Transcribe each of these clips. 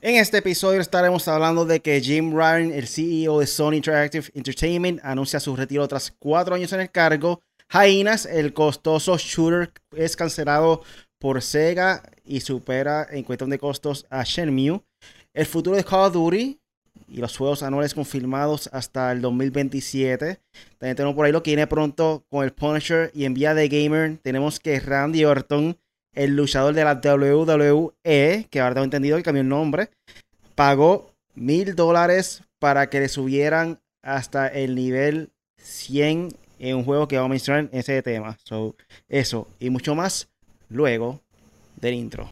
En este episodio estaremos hablando de que Jim Ryan, el CEO de Sony Interactive Entertainment, anuncia su retiro tras cuatro años en el cargo. Hyenas, el costoso shooter, es cancelado por Sega y supera en cuestión de costos a Shenmue. El futuro de Call of Duty y los juegos anuales confirmados hasta el 2027. También tenemos por ahí lo que viene pronto con el Punisher y en vía de gamer tenemos que Randy Orton, el luchador de la WWE, que ahora tengo entendido que cambió el nombre, pagó mil dólares para que le subieran hasta el nivel 100 en un juego que vamos a mencionar en ese tema. So, eso y mucho más luego del intro.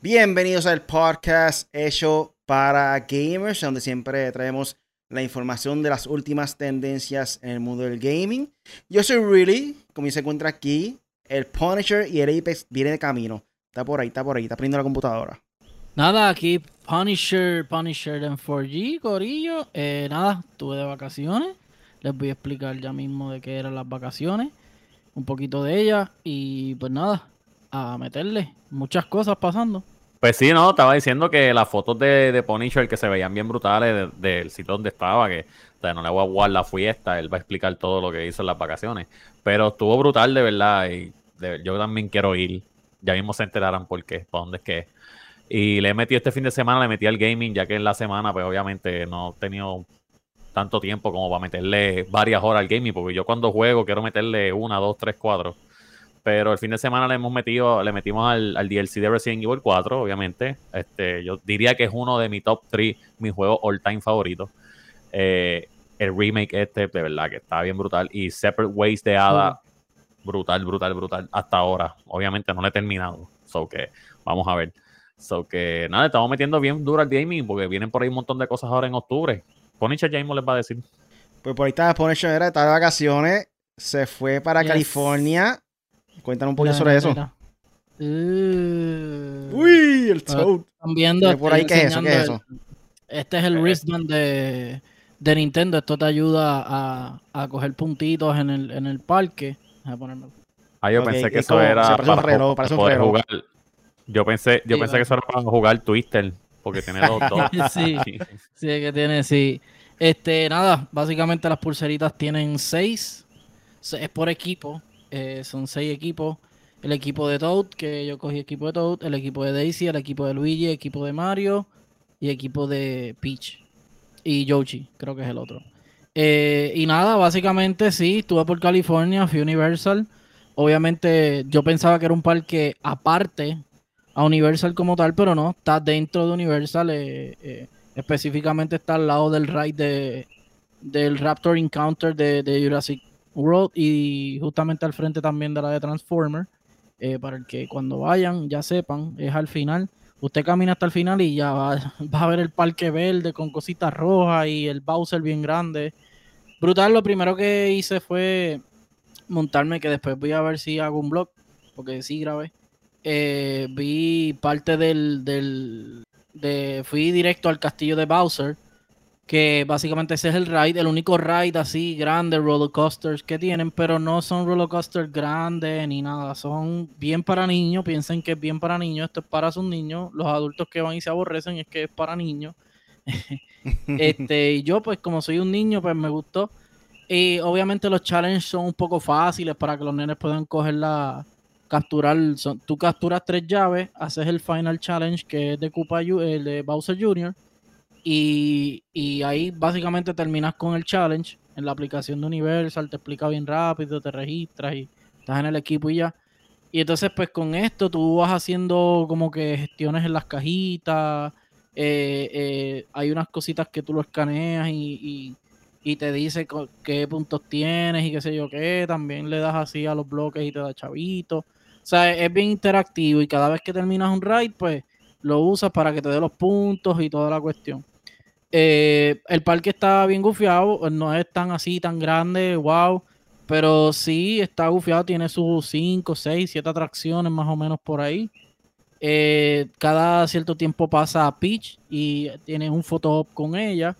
Bienvenidos al podcast hecho para gamers, donde siempre traemos la información de las últimas tendencias en el mundo del gaming. Yo soy Really, como se encuentra aquí, el Punisher y el Apex viene de camino. Está por ahí, está por ahí, está prendiendo la computadora. Nada, aquí Punisher, Punisher en 4G, Corillo. Eh, nada, estuve de vacaciones. Les voy a explicar ya mismo de qué eran las vacaciones. Un poquito de ellas. Y pues nada, a meterle. Muchas cosas pasando. Pues sí, no, estaba diciendo que las fotos de, de Punisher que se veían bien brutales del sitio donde estaba, que no le voy a guardar la fiesta, él va a explicar todo lo que hizo en las vacaciones. Pero estuvo brutal de verdad y yo también quiero ir. Ya mismo se enterarán por qué, por dónde es que Y le he metido este fin de semana, le metí al gaming, ya que en la semana, pues obviamente no he tenido tanto tiempo como para meterle varias horas al gaming, porque yo cuando juego quiero meterle una, dos, tres, cuatro. Pero el fin de semana le hemos metido, le metimos al, DLC de Resident Evil 4, obviamente. Este, yo diría que es uno de mi top 3, mis juegos all time favoritos. Eh, el remake este, de verdad, que está bien brutal. Y Separate Ways de Ada, brutal, brutal, brutal. Hasta ahora. Obviamente no lo he terminado. So que vamos a ver. So que nada, estamos metiendo bien duro al gaming porque vienen por ahí un montón de cosas ahora en octubre. Punisher James les va a decir. Pues por ahí está Punisher, era, está de vacaciones, se fue para California Cuéntanos un poquito sobre eso. Uh, Uy, el Toad. Están viendo. por ahí qué es eso? ¿Qué es eso? este es el wristband de, de, Nintendo. Esto te ayuda a, a coger puntitos en el, en el parque. A Ah, yo pensé que eso era para, un reloj, para poder jugar. Yo pensé, yo pensé que eso era para jugar Twister, porque tiene dos, dos. sí, sí, que tiene, sí. Este, nada, básicamente las pulseritas tienen seis. Es por equipo. Eh, son seis equipos. El equipo de Toad, que yo cogí equipo de Toad, el equipo de Daisy, el equipo de Luigi, el equipo de Mario y equipo de Peach. Y Yoshi, creo que es el otro. Eh, y nada, básicamente sí, estuve por California, fui Universal. Obviamente yo pensaba que era un parque aparte a Universal como tal, pero no, está dentro de Universal. Eh, específicamente está al lado del ride de, del Raptor Encounter de, de Jurassic World y justamente al frente también de la de Transformer. Eh, para que cuando vayan ya sepan, es al final. Usted camina hasta el final y ya va, va, a ver el parque verde con cositas rojas y el Bowser bien grande. Brutal, lo primero que hice fue montarme, que después voy a ver si hago un blog, porque sí grabé. Eh, vi parte del, del de, fui directo al castillo de Bowser que básicamente ese es el ride, el único ride así grande, roller coasters que tienen, pero no son roller coasters grandes ni nada, son bien para niños, piensen que es bien para niños, esto es para sus niños, los adultos que van y se aborrecen es que es para niños. este, y yo pues como soy un niño, pues me gustó. Y obviamente los challenges son un poco fáciles para que los nenes puedan coger la capturar, son, tú capturas tres llaves, haces el final challenge que es de Koopa, el de Bowser Jr., y, ahí básicamente terminas con el challenge en la aplicación de Universal, te explica bien rápido, te registras y estás en el equipo y ya. Y entonces pues con esto tú vas haciendo como que gestiones en las cajitas, eh, eh, hay unas cositas que tú lo escaneas y, te dice qué puntos tienes y qué sé yo qué, también le das así a los bloques y te da chavito. O sea, es bien interactivo y cada vez que terminas un raid pues lo usas para que te dé los puntos y toda la cuestión. Eh, el parque está bien gufiado, no es tan así, tan grande, wow, pero sí está gufiado, tiene sus 5, 6, 7 atracciones más o menos por ahí. Eh, cada cierto tiempo pasa a Peach y tienes un photo con ella.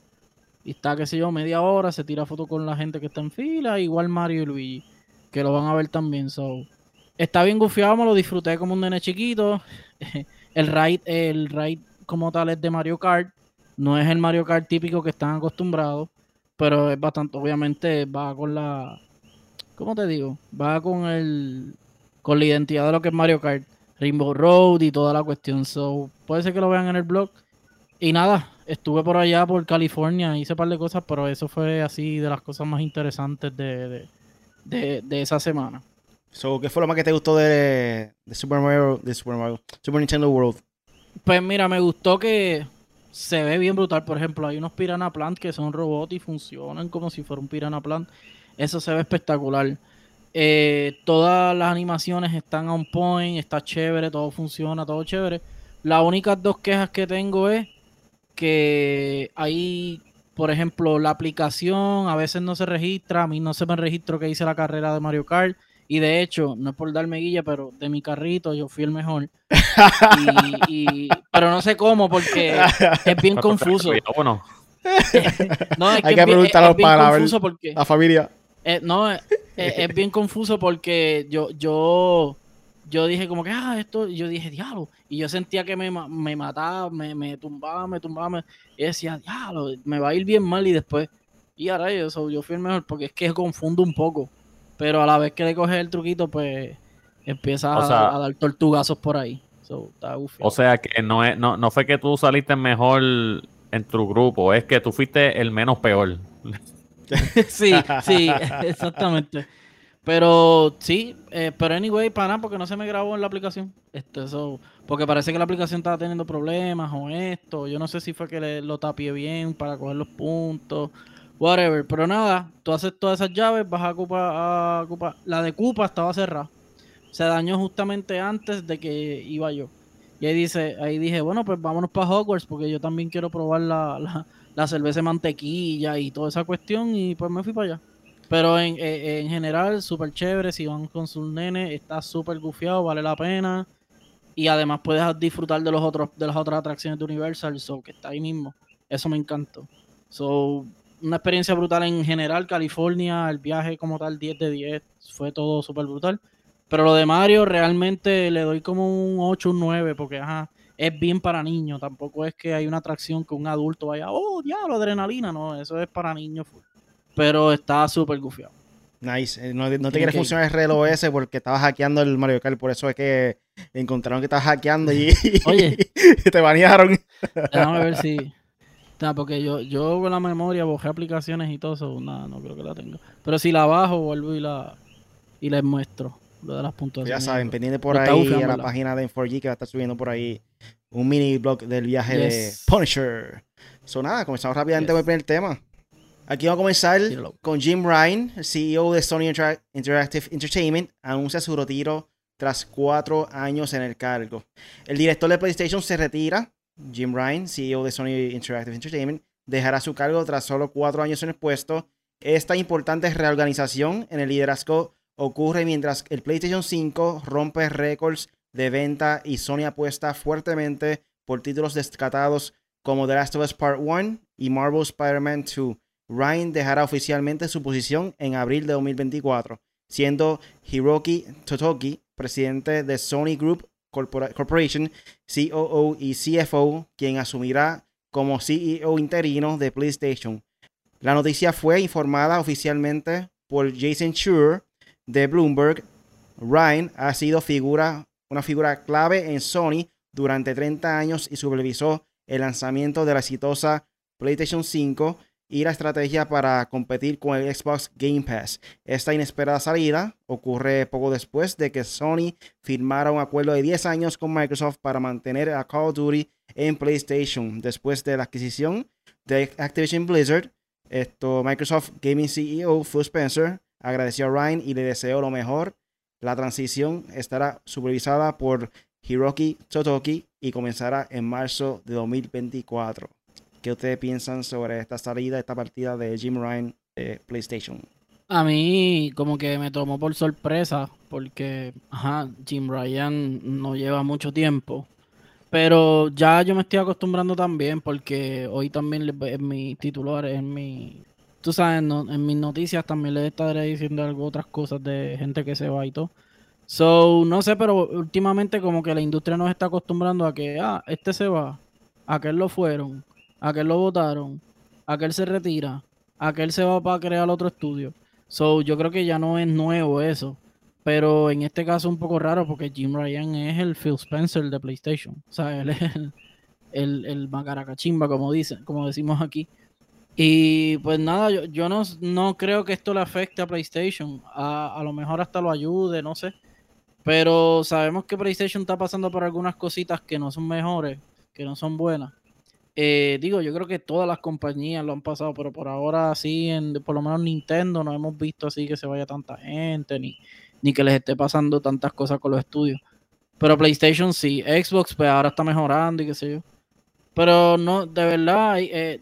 y está, qué sé yo, media hora, se tira foto con la gente que está en fila, igual Mario y Luigi, que lo van a ver también. So, está bien gufiado, me lo disfruté como un nene chiquito. el ride, el ride como tal es de Mario Kart, no es el Mario Kart típico que están acostumbrados, pero es bastante, obviamente va con la, ¿cómo te digo? Va con el, con la identidad de lo que es Mario Kart, Rainbow Road y toda la cuestión. So, puede ser que lo vean en el blog. Y nada, estuve por allá, por California, hice un par de cosas, pero eso fue así de las cosas más interesantes de, de, de, esa semana. So, ¿Qué fue lo más que te gustó de, de Super Mario, de Super Mario, Super Nintendo World? Pues mira, me gustó que se ve bien brutal. Por ejemplo, hay unos Piranha Plant que son robots y funcionan como si fuera un Piranha Plant. Eso se ve espectacular. Eh, todas las animaciones están on point, está chévere, todo funciona, todo chévere. Las únicas dos quejas que tengo es que hay, por ejemplo, la aplicación a veces no se registra, a mí no se me registro que hice la carrera de Mario Kart. Y de hecho, no es por darme guilla, pero de mi carrito yo fui el mejor. y, pero no sé cómo, porque es bien confuso. no, es Hay que, preguntar a los porque, la familia. Eh, no, es, es, bien confuso porque yo, yo yo dije como que, ah, esto, yo dije, diablo, y yo sentía que me, me mataba, me, me, tumbaba, me tumbaba, y decía, diablo, me va a ir bien mal, y después, y ahora yo, yo fui el mejor, porque es que confundo un poco, pero a la vez que le coges el truquito, pues, empieza a, dar tortugazos por ahí. o sea que no, es, no, no fue que tú saliste mejor en tu grupo, es que tú fuiste el menos peor. sí, sí, exactamente. Pero sí, eh, pero anyway, para nada, porque no se me grabó en la aplicación. Este, eso, porque parece que la aplicación estaba teniendo problemas o esto. Yo no sé si fue que le, lo tapié bien para coger los puntos. Whatever. Pero nada, tú haces todas esas llaves, vas a ocupar, a La de Cupa estaba cerrada. Se dañó justamente antes de que iba yo. Y ahí dice, ahí dije, bueno, pues vámonos para Hogwarts, porque yo también quiero probar la, la, la cerveza de mantequilla y toda esa cuestión. Y pues me fui para allá. Pero en, eh, en general, súper chévere. Si van con sus nenes, está súper gufiado, vale la pena. Y además puedes disfrutar de los otros de las otras atracciones de Universal, so, que está ahí mismo. Eso me encantó. So, una experiencia brutal en general. California, el viaje como tal, 10 de 10. Fue todo súper brutal. Pero lo de Mario realmente le doy como un 8, un 9, porque ajá, es bien para niños. Tampoco es que hay una atracción que un adulto vaya, oh, diablo, adrenalina. No, eso es para niños pero está súper gufiado. Nice. Eh, no, te quieres funcionar el reloj ese porque estabas hackeando el Mario Kart, por eso es que encontraron que estabas hackeando y, Oye, te banearon. Déjame ver si. Porque yo, yo con la memoria bajé aplicaciones y todo eso, nada, no creo que la tenga. Pero si la bajo, vuelvo y la y les muestro lo de las puntuaciones. Ya saben, pendiente por ahí a la página de N4G que va a estar subiendo por ahí un mini blog del viaje de Punisher. So nada, comenzamos rápidamente con el primer tema. Aquí vamos a comenzar con Jim Ryan, el CEO de Sony Interactive Entertainment, anuncia su retiro tras cuatro años en el cargo. El director de PlayStation se retira. Jim Ryan, CEO de Sony Interactive Entertainment, dejará su cargo tras solo cuatro años en el puesto. Esta importante reorganización en el liderazgo ocurre mientras el PlayStation 5 rompe récords de venta y Sony apuesta fuertemente por títulos destacados como The Last of Us Part 1 y Marvel Spider-Man 2 Ryan dejará oficialmente su posición en abril de 2024, siendo Hiroki Totoki, presidente de Sony Group Corporation, COO y CFO, quien asumirá como CEO interino de PlayStation. La noticia fue informada oficialmente por Jason Schur de Bloomberg. Ryan ha sido figura, una figura clave en Sony durante 30 años y supervisó el lanzamiento de la exitosa PlayStation 5 y la estrategia para competir con el Xbox Game Pass. Esta inesperada salida ocurre poco después de que Sony firmara un acuerdo de 10 años con Microsoft para mantener a Call of Duty en PlayStation. Después de la adquisición de Activision Blizzard, esto, Microsoft Gaming CEO Phil Spencer agradeció a Ryan y le deseó lo mejor. La transición estará supervisada por Hiroki Totoki y comenzará en marzo de 2024. ¿Qué ustedes piensan sobre esta salida, esta partida de Jim Ryan de PlayStation? A mí como que me tomó por sorpresa porque ajá, Jim Ryan no lleva mucho tiempo, Pero ya yo me estoy acostumbrando también porque hoy también en mi titular, en mi, tú sabes, en mis noticias también les estaré diciendo algo, otras cosas de gente que se va y todo. So, no sé, pero últimamente como que la industria nos está acostumbrando a que, ah, este se va, aquel lo fueron, aquel lo votaron, aquel se retira, aquel se va para crear otro estudio. So, yo creo que ya no es nuevo eso. Pero en este caso un poco raro porque Jim Ryan es el Phil Spencer de PlayStation. O sea, él es el, el, el macaracachimba, como dicen, como decimos aquí. Y pues nada, yo, yo no, no, creo que esto le afecte a PlayStation. A, a, lo mejor hasta lo ayude, no sé. Pero sabemos que PlayStation está pasando por algunas cositas que no son mejores, que no son buenas. Eh, digo, yo creo que todas las compañías lo han pasado, pero por ahora sí, en, por lo menos Nintendo no hemos visto así que se vaya tanta gente, ni, ni que les esté pasando tantas cosas con los estudios. Pero PlayStation sí, Xbox pues ahora está mejorando y qué sé yo. Pero no, de verdad, eh,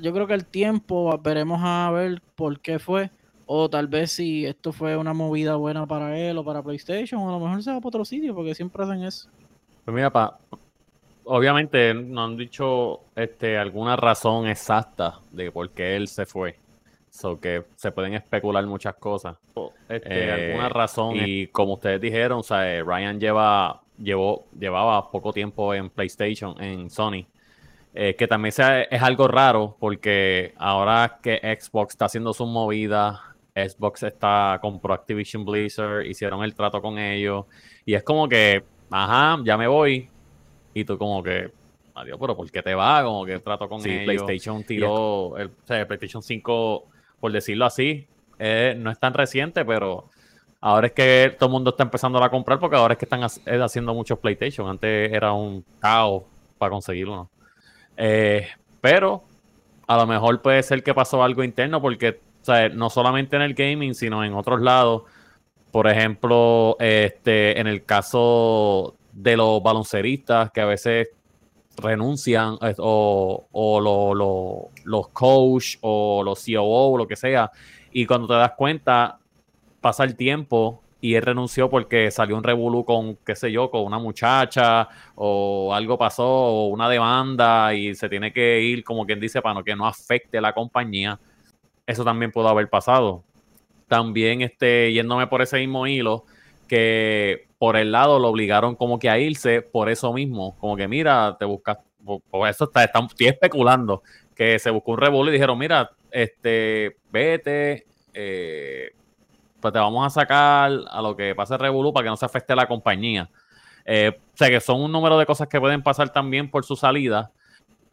yo creo que el tiempo veremos a ver por qué fue. O tal vez si esto fue una movida buena para él o para PlayStation, o a lo mejor se va para otro sitio, porque siempre hacen eso. Pues mira, pa, obviamente no han dicho este, alguna razón exacta de por qué él se fue. So que se pueden especular muchas cosas. Este, eh, alguna razón. Y como ustedes dijeron, o sea, eh, Ryan lleva, llevó, llevaba poco tiempo en PlayStation, en Sony. Eh, que también sea, es algo raro porque ahora que Xbox está haciendo su movida, Xbox está con Activision Blizzard, hicieron el trato con ellos. Y es como que, ajá, ya me voy. Y tú como que, adiós, pero ¿por qué te va? Como que trato con ellos. PlayStation tiró, el, o sea, el PlayStation 5 por decirlo así. Eh, no es tan reciente, pero ahora es que todo el mundo está empezando a comprar porque ahora es que están haciendo muchos PlayStation. Antes era un caos para conseguirlo. Eh, pero a lo mejor puede ser que pasó algo interno porque no solamente en el gaming, sino en otros lados. Por ejemplo, este, en el caso de los balonceristas que a veces renuncian o, o los coach o los COO o lo que sea. Y cuando te das cuenta, pasa el tiempo y él renunció porque salió un revolú con, qué sé yo, con una muchacha o algo pasó o una demanda y se tiene que ir, como quien dice, para que no afecte la compañía. Eso también pudo haber pasado. También, este, yéndome por ese mismo hilo, que por el lado lo obligaron como que a irse por eso mismo, como que mira, te buscas, por, eso está, estoy especulando, que se buscó un revuelo y dijeron, mira, este, vete, eh, pues te vamos a sacar a lo que pase Revolu para que no se afecte la compañía. Eh, o sea que son un número de cosas que pueden pasar también por su salida.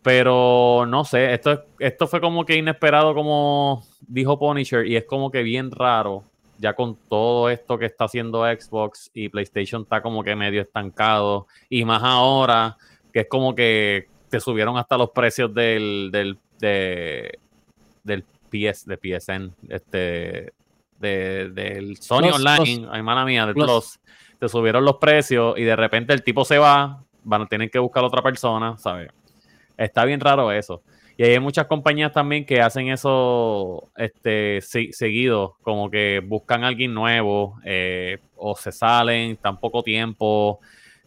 Pero no sé, esto, esto fue como que inesperado, como dijo Punisher, y es como que bien raro ya con todo esto que está haciendo Xbox y PlayStation está como que medio estancado. Y más ahora, que es como que te subieron hasta los precios del, del, del PS, de PSN, este, de, del Sony Online, ay mala mía, del Plus. Te subieron los precios y de repente el tipo se va, van a tener que buscar a otra persona, ¿sabes? Está bien raro eso. Y hay muchas compañías también que hacen eso este, seguido, como que buscan a alguien nuevo eh, o se salen tan poco tiempo.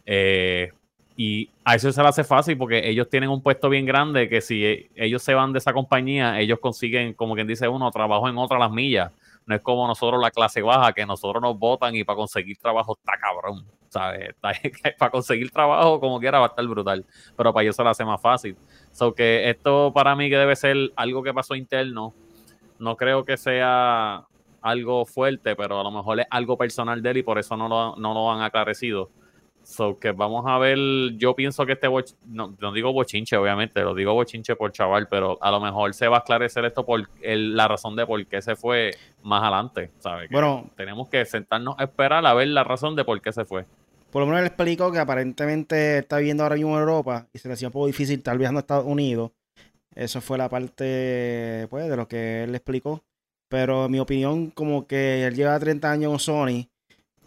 Eh, y a eso se le hace fácil porque ellos tienen un puesto bien grande que si ellos se van de esa compañía, ellos consiguen, como quien dice uno, trabajo en otra las millas. No es como nosotros la clase baja, que nosotros nos votan y para conseguir trabajo está cabrón. ¿Sabes? para conseguir trabajo como quiera va a estar brutal. Pero para ellos se le hace más fácil. So que esto para mí que debe ser algo que pasó interno. No creo que sea algo fuerte, pero a lo mejor es algo personal de él y por eso no lo, no lo han aclarecido. So que vamos a ver, yo pienso que este no, no, digo bochinche, obviamente, lo digo bochinche por chaval, pero a lo mejor se va a esclarecer esto por la razón de por qué se fue más adelante, ¿sabes? Bueno, tenemos que sentarnos a esperar a ver la razón de por qué se fue por lo menos él explicó que aparentemente está viviendo ahora mismo en Europa y se le hacía un poco difícil estar viajando a Estados Unidos. Eso fue la parte pues, de lo que él explicó. Pero en mi opinión, como que él lleva 30 años en Sony,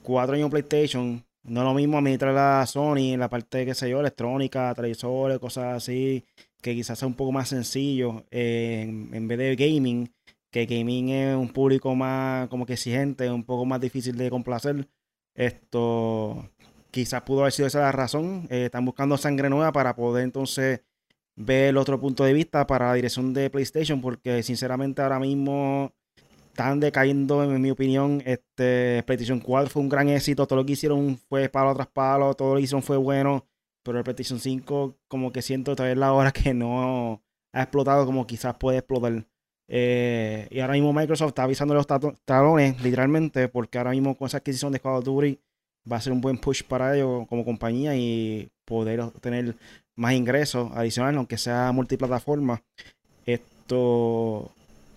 4 años en PlayStation. No es lo mismo administrar la Sony en la parte, qué sé yo, electrónica, televisores, cosas así, que quizás sea un poco más sencillo eh, en, vez de gaming, que gaming es un público más como que exigente, un poco más difícil de complacer. Esto, quizás pudo haber sido esa la razón. Eh, están buscando sangre nueva para poder entonces ver el otro punto de vista para la dirección de PlayStation, porque sinceramente ahora mismo están decayendo, en mi opinión. Este PlayStation 4 fue un gran éxito, todo lo que hicieron fue palo tras palo, todo lo que hicieron fue bueno, pero el PlayStation 5 como que siento todavía la hora que no ha explotado como quizás puede explotar. Eh, y ahora mismo Microsoft está avisando los talones, literalmente, porque ahora mismo con esa adquisición de Call of Duty va a ser un buen push para ellos como compañía y poder tener más ingresos adicionales, aunque sea multiplataforma. Esto,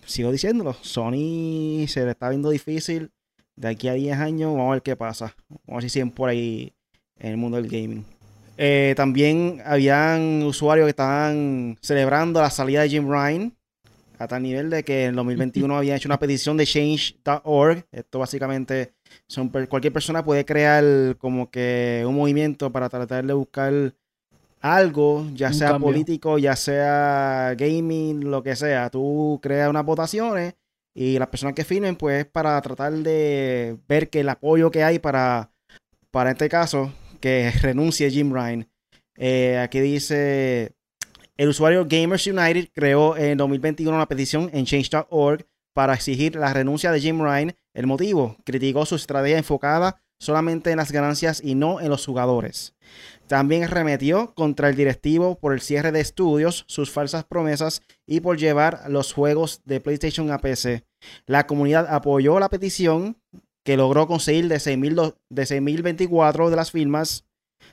sigo diciéndolo, Sony se le está viendo difícil. De aquí a 10 años, vamos a ver qué pasa. Vamos a ver si siguen por ahí en el mundo del gaming. Eh, también habían usuarios que estaban celebrando la salida de Jim Ryan a tal nivel de que en 2021 habían hecho una petición de change.org. Esto básicamente son cualquier persona puede crear como que un movimiento para tratar de buscar algo, ya sea político, ya sea gaming, lo que sea. Tú creas unas votaciones y las personas que firmen, pues para tratar de ver que el apoyo que hay para, para este caso, que renuncie Jim Ryan. Eh, aquí dice, el usuario Gamers United creó en 2021 una petición en change.org para exigir la renuncia de Jim Ryan. El motivo, criticó su estrategia enfocada solamente en las ganancias y no en los jugadores. También remetió contra el directivo por el cierre de estudios, sus falsas promesas y por llevar los juegos de PlayStation a PC. La comunidad apoyó la petición que logró conseguir de 6.024 de las firmas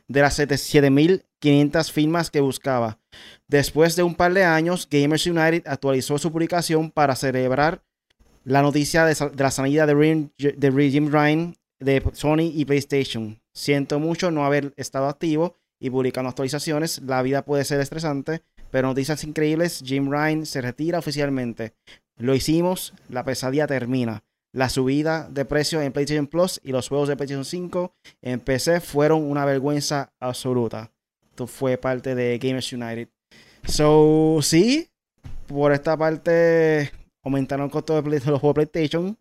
de las 7.500 firmas que buscaba. Después de un par de años, Gamers United actualizó su publicación para celebrar la noticia de, la salida de, de Jim Ryan de Sony y PlayStation. Siento mucho no haber estado activo y publicando actualizaciones. La vida puede ser estresante, pero noticias increíbles. Jim Ryan se retira oficialmente. Lo hicimos, la pesadilla termina. La subida de precios en PlayStation Plus y los juegos de PlayStation 5 en PC fueron una vergüenza absoluta. Esto fue parte de Gamers United. So, sí, por esta parte aumentaron el costo de, los juegos PlayStation.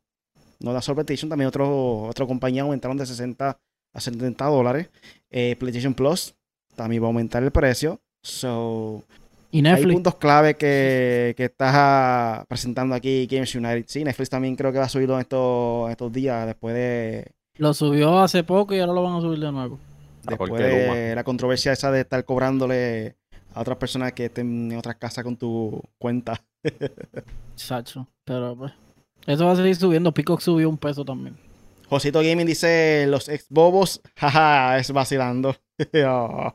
No da solo PlayStation, también otro, otra compañía aumentaron de 60 a 70 dólares. Eh, PlayStation Plus también va a aumentar el precio. So, ¿Y Netflix? Hay puntos clave que, que estás presentando aquí Games United. Sí, Netflix también creo que va a subirlo en estos, estos días después de... Lo subió hace poco y ahora lo van a subir de nuevo. Después de la controversia esa de estar cobrándole a otras personas que estén en otras casas con tu cuenta. Chacho, pero pues... Eso va a seguir subiendo. Peacock subió un peso también. Josito Gaming dice, los ex bobos, jaja, es vacilando. Oh.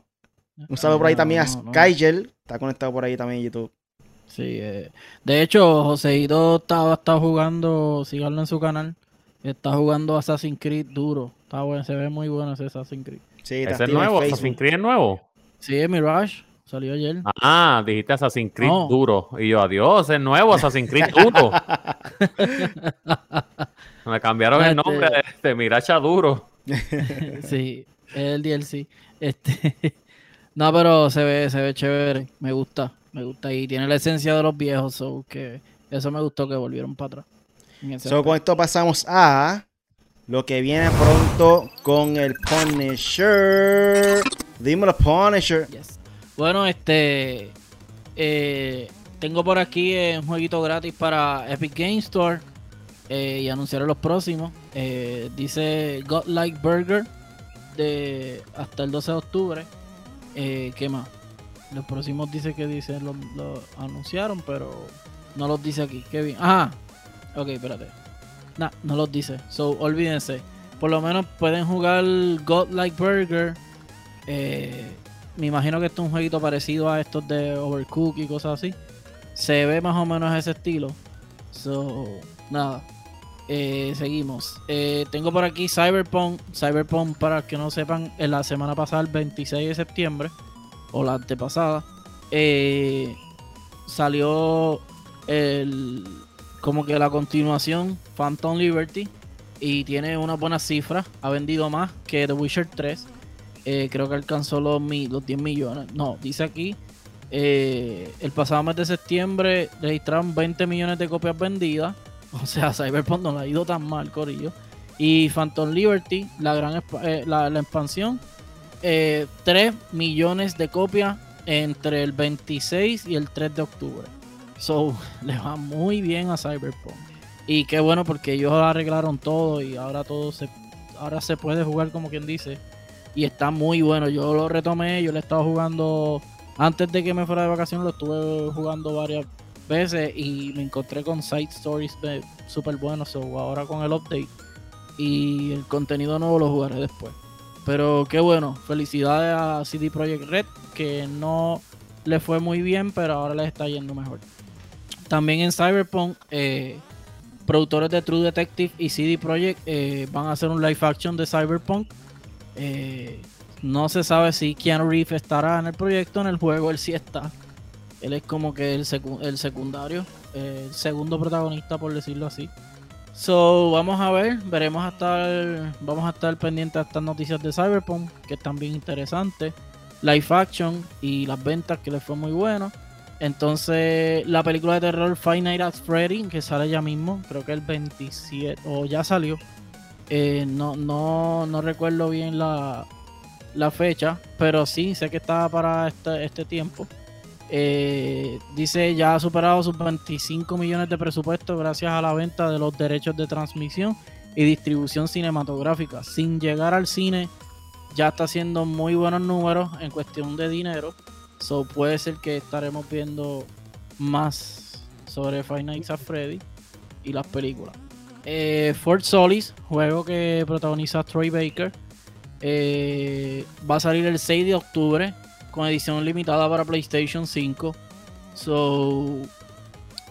Un saludo por ahí también a Skygel, está conectado por ahí también en YouTube. Sí, eh. de hecho, Joseito estaba, está jugando, síganlo en su canal, está jugando Assassin's Creed duro. Está bueno, se ve muy bueno ese Assassin's Creed. Sí, ¿Es el nuevo? ¿Assassin's Creed es nuevo? Sí, es Mirage. Salió ayer. Ah, dijiste Assassin's Creed duro. Y yo, adiós, es nuevo Assassin's Creed duro. Me cambiaron el este nombre de, Miracha Duro. sí, el DLC. Este. no, pero se ve, se ve chévere. Me gusta, me gusta. Y tiene la esencia de los viejos, que eso me gustó que volvieron para atrás. So, con esto pasamos a lo que viene pronto con el Punisher. Dímelo, Punisher. Bueno, este. Eh, tengo por aquí un jueguito gratis para Epic Game Store eh, y anunciaron los próximos. Eh, dice Godlike Burger de hasta el 12 de octubre. Eh, ¿Qué más? Los próximos dice que dice lo, anunciaron, pero no los dice aquí. Qué bien. Ajá. Ok, espérate. Nah, no los dice. So, olvídense. Por lo menos pueden jugar Godlike Burger. Me imagino que esto es un jueguito parecido a estos de Overcook y cosas así. Se ve más o menos ese estilo. So, nada. Eh, seguimos. Eh, tengo por aquí Cyberpunk. Cyberpunk, para que no sepan, en la semana pasada, el 26 de septiembre, o la antepasada, eh, salió el, como que la continuación, Phantom Liberty, y tiene una buena cifra. Ha vendido más que The Witcher 3. Creo que alcanzó los, los 10 millones. No, dice aquí. el pasado mes de septiembre registraron 20 millones de copias vendidas O sea, Cyberpunk no le ha ido tan mal, Corillo. Y Phantom Liberty, la gran eh, la, expansión, eh, 3 millones de copias entre el 26 y el 3 de octubre. So, le va muy bien a Cyberpunk. Y qué bueno porque ellos arreglaron todo y ahora todo se ahora se puede jugar como quien dice y está muy bueno. Yo lo retomé, yo le estaba jugando antes de que me fuera de vacaciones, lo estuve jugando varias veces y me encontré con side stories súper buenos. So, ahora con el update y el contenido nuevo lo jugaré después. Pero qué bueno, felicidades a CD Projekt Red, que no le fue muy bien, pero ahora les está yendo mejor. También en Cyberpunk, eh, productores de True Detective y CD Projekt eh, van a hacer un live action de Cyberpunk. Eh, no se sabe si Keanu Reeves estará en el proyecto, en el juego él sí está. Él es como que el, el secundario, el segundo protagonista por decirlo así. So, vamos a ver, veremos a estar, vamos a estar pendientes de estas noticias de Cyberpunk, que están bien interesantes. Live action y las ventas que les fue muy bueno. Entonces, la película de terror Five Nights at Freddy, que sale ya mismo, creo que el 27, o ya salió. Eh, no, no, no recuerdo bien la, la fecha, pero sí, sé que estaba para este, este tiempo. Eh, dice ya ha superado sus 25 millones de presupuesto gracias a la venta de los derechos de transmisión y distribución cinematográfica. Sin llegar al cine, ya está haciendo muy buenos números en cuestión de dinero. So puede ser que estaremos viendo más sobre Five Nights at Freddy y las películas. Eh, Fort Solis, juego que protagoniza Troy Baker, eh, va a salir el 6 de octubre con edición limitada para PlayStation 5. So,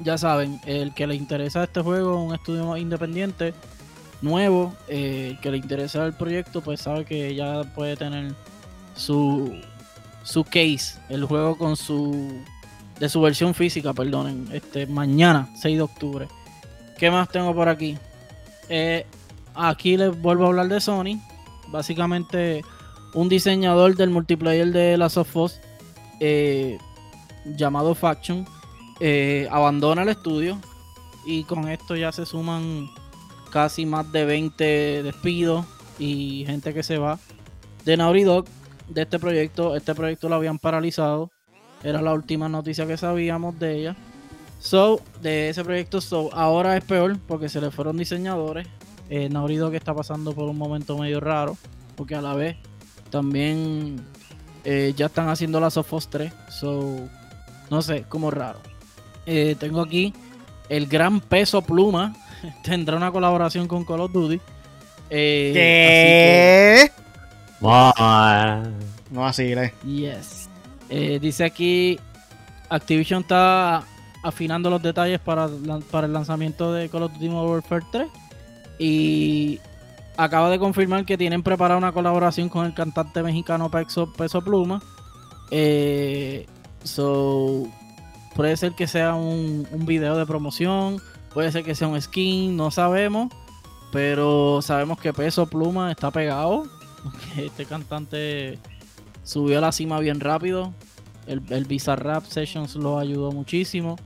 ya saben, el que le interesa este juego, un estudio independiente, nuevo, eh, el que le interesa el proyecto, pues sabe que ya puede tener su, su case, el juego con su de su versión física, perdonen, este mañana, 6 de octubre. ¿Qué más tengo por aquí? Eh, aquí les vuelvo a hablar de Sony. Básicamente un diseñador del multiplayer de Last of Us eh, llamado Faction eh, abandona el estudio y con esto ya se suman casi más de 20 despidos y gente que se va de Naughty Dog de este proyecto. Este proyecto lo habían paralizado. Era la última noticia que sabíamos de ella. So, de ese proyecto, so, ahora es peor porque se le fueron diseñadores. Eh, Naughty Dog está pasando por un momento medio raro porque a la vez también eh, ya están haciendo la Sofos 3. So, no sé, como raro. Eh, tengo aquí el gran peso pluma. Tendrá una colaboración con Call of Duty. Eh, ¿Qué? no así, ¿eh? Yes. dice aquí: Activision está afinando los detalles para, para el lanzamiento de Call of Duty Modern Warfare 3. Y acaba de confirmar que tienen preparada una colaboración con el cantante mexicano Peso, Peso Pluma. Eh, so, puede ser que sea un, un, video de promoción, puede ser que sea un skin, no sabemos. Pero sabemos que Peso Pluma está pegado. Este cantante subió a la cima bien rápido. El, el Bizarrap Sessions lo ayudó muchísimo.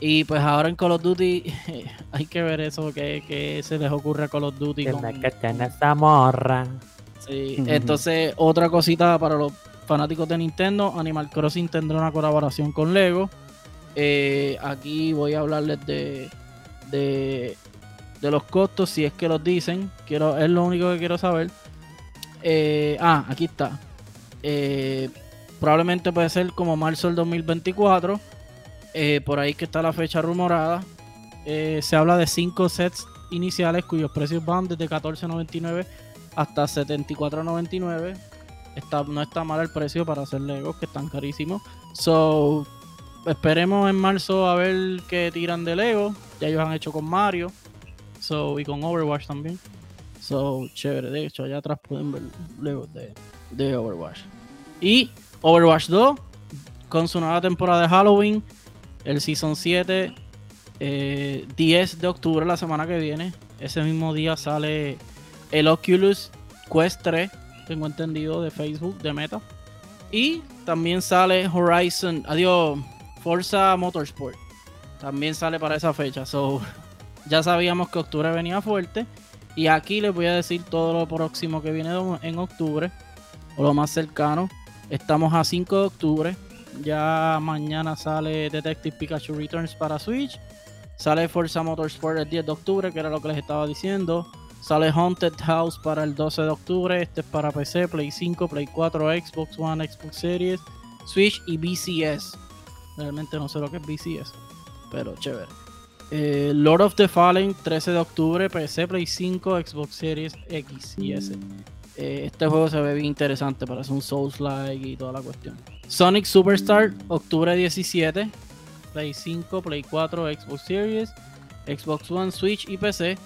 Y pues ahora en Call of Duty hay que ver eso que, se les ocurre a Call of Duty. Con... que tiene esa morra. Sí, entonces otra cosita para los fanáticos de Nintendo, Animal Crossing tendrá una colaboración con Lego. Eh, aquí voy a hablarles de, de, los costos, si es que los dicen. Quiero, es lo único que quiero saber. Eh, ah, aquí está. Eh, probablemente puede ser como marzo del 2024 eh, por ahí que está la fecha rumorada. Eh, se habla de 5 sets iniciales cuyos precios van desde 14.99 hasta 74.99. Está, no está mal el precio para hacer Legos, que están carísimos. So, esperemos en marzo a ver qué tiran de Lego. Ya ellos han hecho con Mario. So, y con Overwatch también. So, chévere. De hecho, allá atrás pueden ver Legos de, de Overwatch. Y Overwatch 2, con su nueva temporada de Halloween, el Season 7, 10 eh, de octubre, la semana que viene. Ese mismo día sale el Oculus Quest 3, tengo entendido, de Facebook, de Meta. Y también sale Horizon, adiós, Forza Motorsport. También sale para esa fecha. So, ya sabíamos que octubre venía fuerte. Y aquí les voy a decir todo lo próximo que viene en octubre. o lo más cercano. Estamos a 5 de octubre. Ya mañana sale Detective Pikachu Returns para Switch. Sale Forza Motorsport el 10 de octubre, que era lo que les estaba diciendo. Sale Haunted House para el 12 de octubre. Este es para PC, Play 5, Play 4, Xbox One, Xbox Series, Switch y BCS. Realmente no sé lo que es BCS, pero chévere. Eh, Lord of the Fallen, 13 de octubre, PC, Play 5, Xbox Series X y S. Eh, este juego se ve bien interesante, parece un Souls-like y toda la cuestión. Sonic Superstar, octubre 17, Play 5, Play 4, Xbox Series, Xbox One, Switch y PC.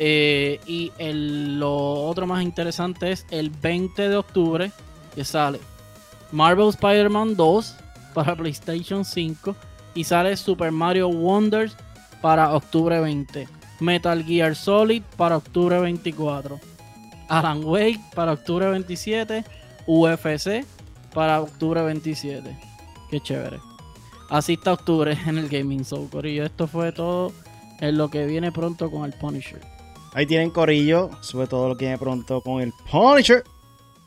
Eh, y el, lo otro más interesante es el 20 de octubre que sale Marvel Spider-Man 2 para PlayStation 5 y sale Super Mario Wonders para octubre 20. Metal Gear Solid para octubre 24. Alan Wake para octubre 27. UFC para octubre 27. Qué chévere. Así está octubre en el Gaming Soul, Corillo. Esto fue todo en lo que viene pronto con el Punisher. Ahí tienen Corillo, sobre todo lo que viene pronto con el Punisher.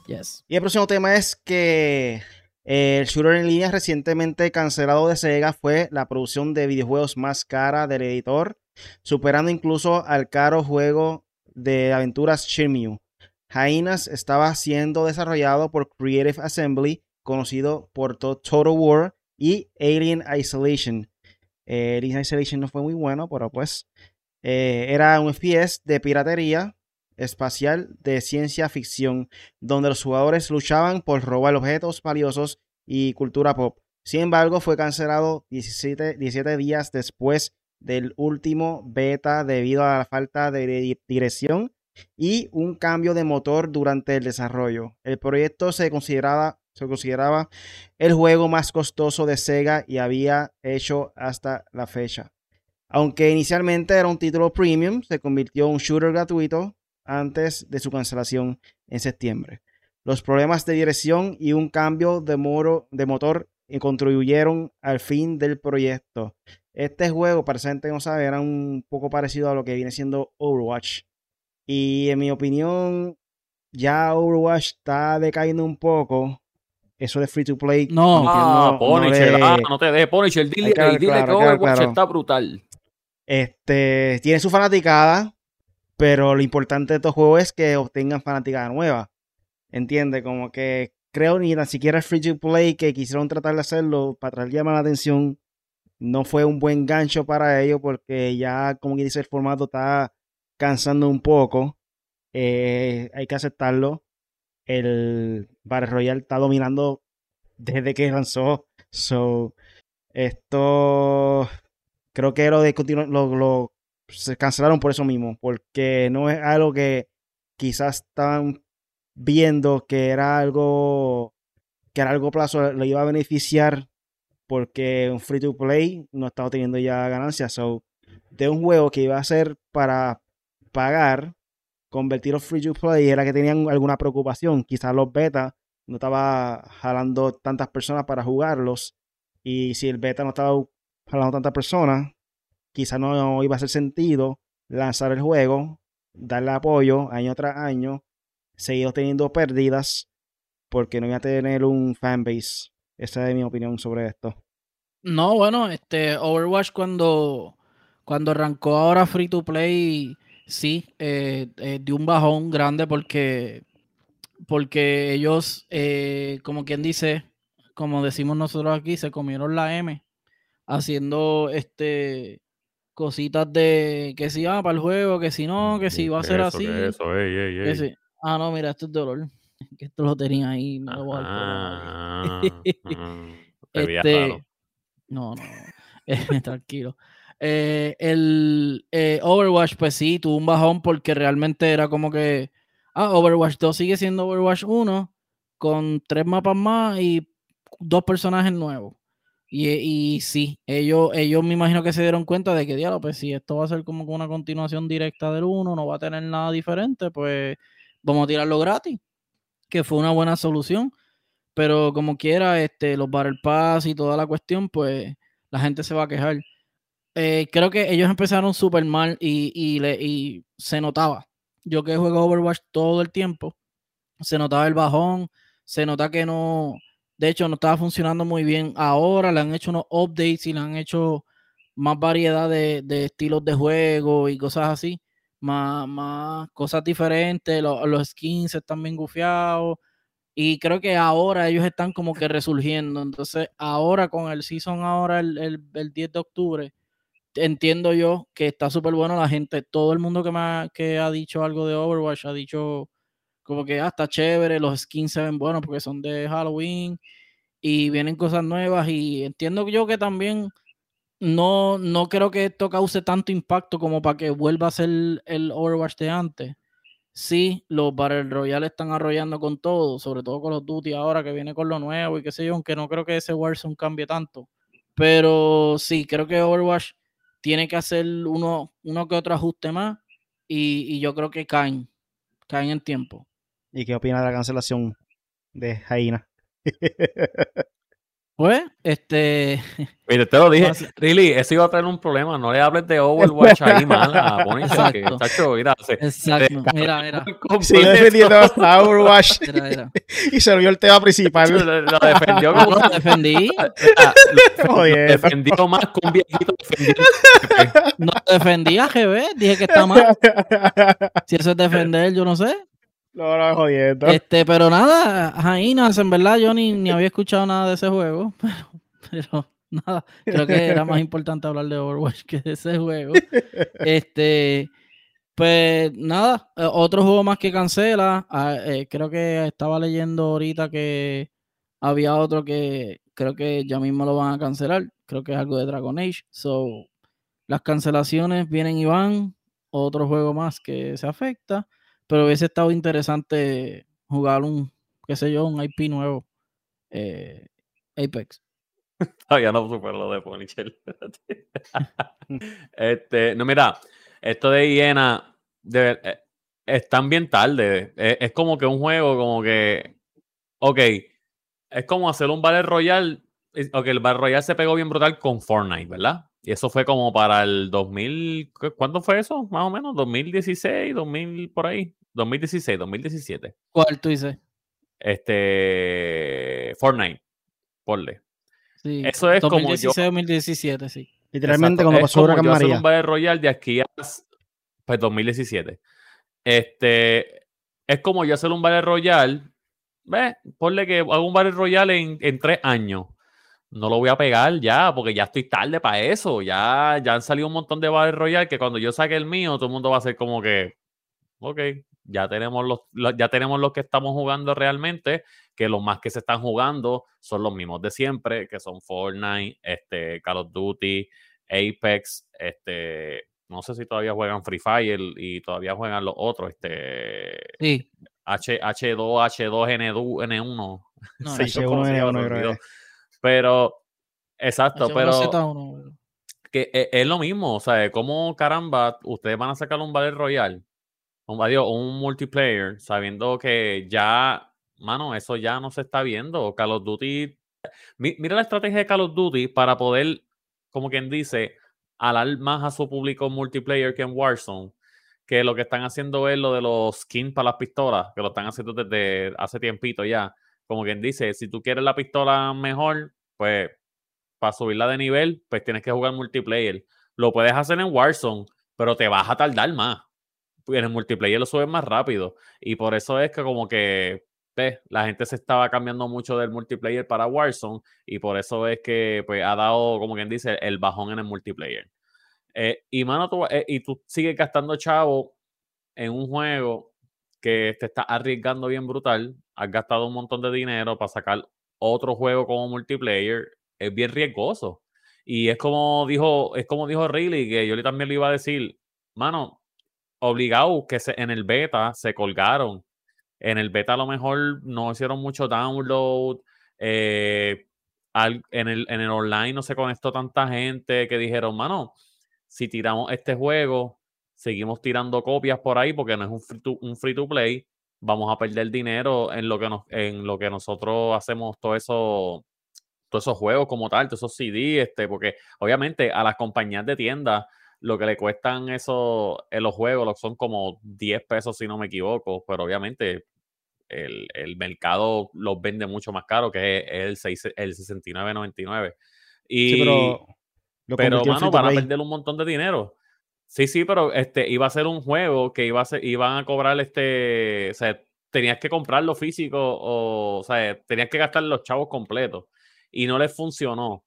Yes. Y el próximo tema es que el shooter en línea recientemente cancelado de Sega fue la producción de videojuegos más cara del editor, superando incluso al caro juego de aventuras Shenmue. Hyenas estaba siendo desarrollado por Creative Assembly, conocido por Total War y Alien Isolation. Eh, Alien Isolation no fue muy bueno, pero pues eh, era un FPS de piratería espacial de ciencia ficción, donde los jugadores luchaban por robar objetos valiosos y cultura pop. Sin embargo, fue cancelado 17, 17 días después del último beta debido a la falta de dirección y un cambio de motor durante el desarrollo. El proyecto se consideraba, se consideraba el juego más costoso de Sega y había hecho hasta la fecha. Aunque inicialmente era un título premium, se convirtió en un shooter gratuito antes de su cancelación en septiembre. Los problemas de dirección y un cambio de, de motor contribuyeron al fin del proyecto. Este juego, para gente que era un poco parecido a lo que viene siendo Overwatch. Y en mi opinión, ya Overwatch está decayendo un poco. Eso de free to play. No, ah, no, ah, no te dejes Punisher. Dile, dile que Overwatch está brutal. Este, tiene su fanaticada, pero lo importante de estos juegos es que obtengan fanaticada nueva. Entiende, como que creo ni tan siquiera el free to play que quisieron tratar de hacerlo para tratar llamar la atención no fue un buen gancho para ellos porque ya, como que dice, el formato está cansando un poco. Eh, hay que aceptarlo. El Battle Royale está dominando desde que lanzó. So, esto creo que lo de continuar, lo, se cancelaron por eso mismo, porque no es algo que quizás estaban viendo que era algo que a largo plazo le iba a beneficiar porque un free to play no estaba teniendo ya ganancias. So, de un juego que iba a ser para pagar, convertirlo free to play era que tenían alguna preocupación. Quizás los beta no estaba jalando tantas personas para jugarlos. Y si el beta no estaba jalando tantas personas, quizás no iba a hacer sentido lanzar el juego, darle apoyo año tras año, seguir teniendo pérdidas, porque no iba a tener un fanbase. Esa es mi opinión sobre esto. No, bueno, este Overwatch cuando, cuando arrancó ahora free to play, sí, eh, eh, dio un bajón grande porque, porque ellos, eh, como quien dice, como decimos nosotros aquí, se comieron la M haciendo este cositas de que si va para el juego, que si no, que si va a ser así. eso, ey, ey, Ah, no, mira, esto es dolor. Que esto lo tenía ahí, no lo voy a ah, este, no, no, tranquilo. Eh, el eh, Overwatch, pues sí, tuvo un bajón porque realmente era como que. Ah, Overwatch 2 sigue siendo Overwatch 1 con tres mapas más y dos personajes nuevos. Y, sí, ellos, ellos me imagino que se dieron cuenta de que, diablo, pues si esto va a ser como una continuación directa del 1, no va a tener nada diferente, pues vamos a tirarlo gratis, que fue una buena solución. Pero como quiera, este, los Battle Pass y toda la cuestión, pues la gente se va a quejar. Eh, creo que ellos empezaron súper mal y, y, le, y se notaba. Yo que juego Overwatch todo el tiempo, se notaba el bajón, se nota que no, de hecho, no estaba funcionando muy bien. Ahora le han hecho unos updates y le han hecho más variedad de, estilos de juego y cosas así. Más, más cosas diferentes. Los, skins están bien gufiados. Y creo que ahora ellos están como que resurgiendo. Entonces, ahora con el season, ahora el, el, 10 de octubre, entiendo yo que está súper bueno la gente. Todo el mundo que, me ha, que ha dicho algo de Overwatch ha dicho como que ah, chévere, los skins se ven buenos porque son de Halloween y vienen cosas nuevas y entiendo yo que también no, no creo que esto cause tanto impacto como para que vuelva a ser el Overwatch de antes. Sí, los Battle Royale están arrollando con todo, sobre todo con los Duty ahora que viene con lo nuevo y qué sé yo, aunque no creo que ese Warzone cambie tanto. Pero sí, creo que Overwatch tiene que hacer uno, uno que otro ajuste más y, y yo creo que caen, caen en tiempo. ¿Y qué opina de la cancelación de Jaina? Pues, este. Mire, te lo dije. Really, eso iba a traer un problema. No le hables de Overwatch ahí mal a Exacto. Exacto. Mira, mira. Sigue defendiendo a Overwatch. y se vio el tema principal. Lo, defendió como. Lo defendí. Lo defendió más con un viejito No defendí a GB. Dije que está mal. Si eso es defender, yo no sé. No, no, jodiendo. Este, pero nada, Jainas, en verdad yo ni, ni había escuchado nada de ese juego, pero, nada, creo que era más importante hablar de Overwatch que de ese juego. Este, pues nada, eh, otro juego más que cancela, ah, eh, creo que estaba leyendo ahorita que había otro que creo que ya mismo lo van a cancelar, creo que es algo de Dragon Age, so las cancelaciones vienen y van, otro juego más que se afecta. Pero hubiese estado interesante jugar un, qué sé yo, un IP nuevo. Eh, Apex. Todavía no supero lo de Ponychel. este, no, mira, esto de Hiena de, eh, están bien tarde. Es, es, como que un juego, como que. Ok, es como hacer un Battle Royale. Ok, el Battle Royale se pegó bien brutal con Fortnite, ¿verdad? Y eso fue como para el 2000, ¿cuándo fue eso? Más o menos, 2016, 2000 por ahí. 2016, 2017. ¿Cuál tú dices? Este, Fortnite, ponle. Sí, eso es 2016, como 2017, sí. Literalmente como pasó como yo hacer un Battle Royale de aquí a pues 2017. Este, es como yo hacer un Battle Royale, ve, ponle que hago un Battle Royale en, en tres años no lo voy a pegar ya, porque ya estoy tarde para eso. Ya, ya han salido un montón de Battle Royale que cuando yo saque el mío, todo el mundo va a ser como que, ok, ya tenemos los, ya tenemos los que estamos jugando realmente, que los más que se están jugando son los mismos de siempre, que son Fortnite, este, Call of Duty, Apex, este, no sé si todavía juegan Free Fire y todavía juegan los otros, este, sí. H, H2, H2, N2, N1. No, H1N1, pero, exacto, pero que e, es, lo mismo, o sea, como caramba, ustedes van a sacar un Battle Royale, un, un multiplayer, sabiendo que ya, mano, eso ya no se está viendo. Call of Duty, mira la estrategia de Call of Duty para poder, como quien dice, alar más a su público multiplayer que en Warzone que lo que están haciendo es lo de los skins para las pistolas, que lo están haciendo desde hace tiempito ya. Como quien dice, si tú quieres la pistola mejor, pues para subirla de nivel, pues tienes que jugar multiplayer. Lo puedes hacer en Warzone, pero te vas a tardar más. En el multiplayer lo subes más rápido. Y por eso es que como que pues, la gente se estaba cambiando mucho del multiplayer para Warzone. Y por eso es que pues, ha dado, como quien dice, el bajón en el multiplayer. Eh, y mano, tú, eh, y tú sigues gastando chavo en un juego que te está arriesgando bien brutal. Has gastado un montón de dinero para sacar otro juego como multiplayer es bien riesgoso. Y es como dijo, es como dijo Riley, que yo también le iba a decir, mano, obligado que se, en el beta se colgaron. En el beta a lo mejor no hicieron mucho download. Eh, en, el, en el online no se conectó tanta gente que dijeron, mano, si tiramos este juego, seguimos tirando copias por ahí porque no es un un free to play vamos a perder dinero en lo que, nos, en lo que nosotros hacemos todo eso, todos esos juegos como tal, todos esos CD, este, porque obviamente a las compañías de tiendas lo que le cuestan esos en los juegos son como 10 pesos si no me equivoco, pero obviamente el, el mercado los vende mucho más caro, que es el, 6 el 69.99. Y, Sí, pero. pero, mano, van a perder un montón de dinero. Sí, sí, pero este iba a ser un juego que iba a ser, iban a cobrar este, o sea, tenías que comprarlo físico o, o sea, tenías que gastar los chavos completos y no les funcionó.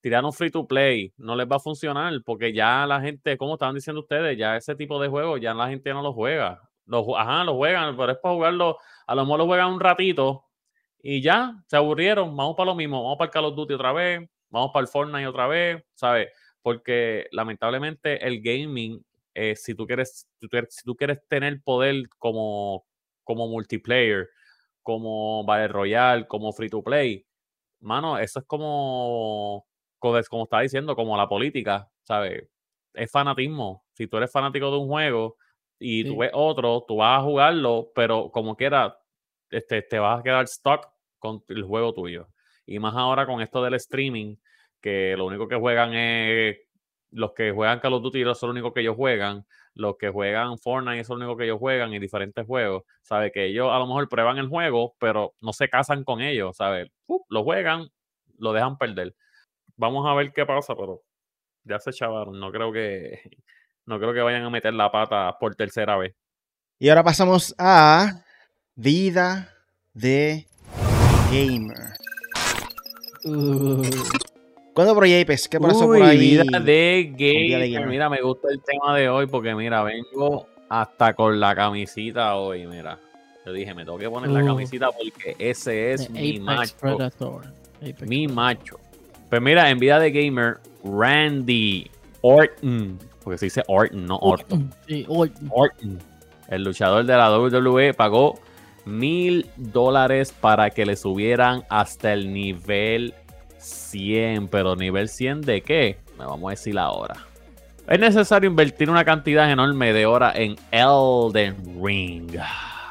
Tiraron free to play, no les va a funcionar porque ya la gente, como estaban diciendo ustedes, ya ese tipo de juegos ya la gente no lo juega. Lo, ju- ajá, lo juegan, pero es para jugarlo, a lo mejor lo juegan un ratito y ya, se aburrieron, vamos para lo mismo, vamos para el Call of Duty otra vez, vamos para el Fortnite otra vez, ¿sabes? Porque lamentablemente el gaming, eh, si, tú quieres, si tú quieres, tú tener poder como, como multiplayer, como Battle Royale, como free to play, mano, eso es como, como, como estaba diciendo, como la política, ¿sabes? Es fanatismo. Si tú eres fanático de un juego y tú Sí. ves otro, tú vas a jugarlo, pero como quiera, este, te vas a quedar stuck con el juego tuyo. Y más ahora con esto del streaming, que lo único que juegan es los que juegan Call of Duty, eso es lo único que ellos juegan. Los que juegan Fortnite, eso es lo único que ellos juegan y diferentes juegos. ¿Sabes? Que ellos a lo mejor prueban el juego, pero no se casan con ellos, ¿sabes? Uh, lo juegan, lo dejan perder. Vamos a ver qué pasa, pero ya se chavaron. No creo que no creo que vayan a meter la pata por tercera vez. Y ahora pasamos a Vida de Gamer. Uh, ¿Cuándo por Japes? ¿Qué pasó Uy, por ahí? Vida de Vida de gamer. Mira, me gusta el tema de hoy porque mira, vengo hasta con la camisita hoy, mira. Yo dije, me tengo que poner la camisita porque ese es mi Apex macho. Predator. Apex Mi macho. Pues mira, en vida de gamer, Randy Orton, porque se dice Orton, no Orton. Sí, Orton. Orton, el luchador de la WWE, pagó mil dólares para que le subieran hasta el nivel 100. Pero nivel 100 de qué? Me vamos a decir ahora. Es necesario invertir una cantidad enorme de horas en Elden Ring.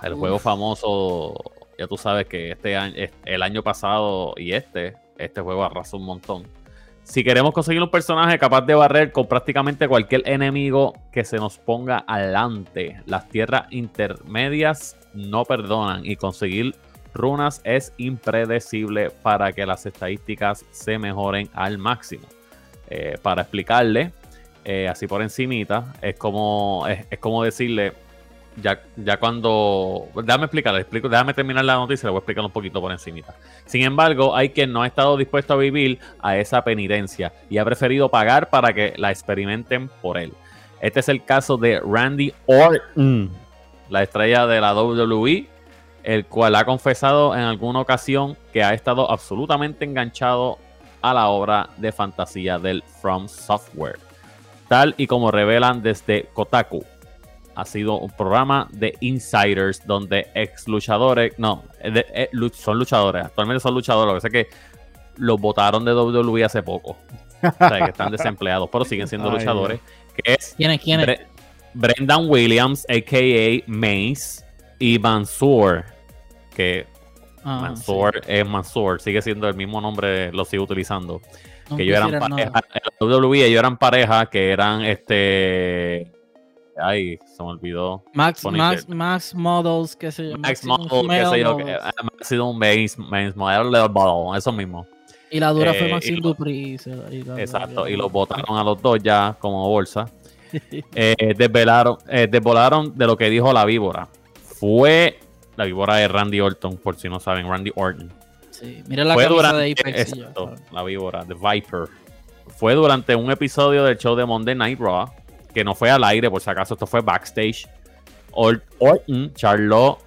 El Uf. juego famoso, ya tú sabes que este año, el año pasado y este, este juego arrasó un montón. Si queremos conseguir un personaje capaz de barrer con prácticamente cualquier enemigo que se nos ponga adelante, las tierras intermedias no perdonan y conseguir runas es impredecible para que las estadísticas se mejoren al máximo. Eh, para explicarle, eh, así por encimita, es como, es, como decirle, ya, ya cuando... Déjame explicarle, explico, déjame terminar la noticia, le voy a explicar un poquito por encimita. Sin embargo, hay quien no ha estado dispuesto a vivir a esa penitencia y ha preferido pagar para que la experimenten por él. Este es el caso de Randy Orton, la estrella de la WWE, el cual ha confesado en alguna ocasión que ha estado absolutamente enganchado a la obra de fantasía del From Software. Tal y como revelan desde Kotaku, ha sido un programa de insiders donde ex luchadores, no, eh, de- son luchadores, actualmente son luchadores, lo que sé que los votaron de WWE hace poco. O sea, que están desempleados, pero siguen siendo Ay, luchadores. Que es ¿Quién es? ¿Quién es? Bre- Brendan Williams, a.k.a. Mace, y Mansoor, que Ah, Mansoor es Mansoor, sigue siendo el mismo nombre, lo sigo utilizando. No que ellos eran pareja, en la WWE ellos eran pareja, que eran este... Ay, se me olvidó. Max, Max. Max Models, qué sé yo. Max Maximum Model, qué sé Male yo, que Models. ha sido un Mace Model, eso mismo. Y la dura eh, fue lo- Dupri. se- la- Exacto, y los votaron a los dos ya como bolsa. Eh, desvelaron, eh, desvolaron de lo que dijo la víbora. Fue la víbora de Randy Orton, por si no saben, Randy Orton. Sí, mira la Fue durante, de Apex. exacto, la víbora, The Viper. Fue durante un episodio del show de Monday Night Raw, que no fue al aire, por si acaso, esto fue backstage. Or- Orton charló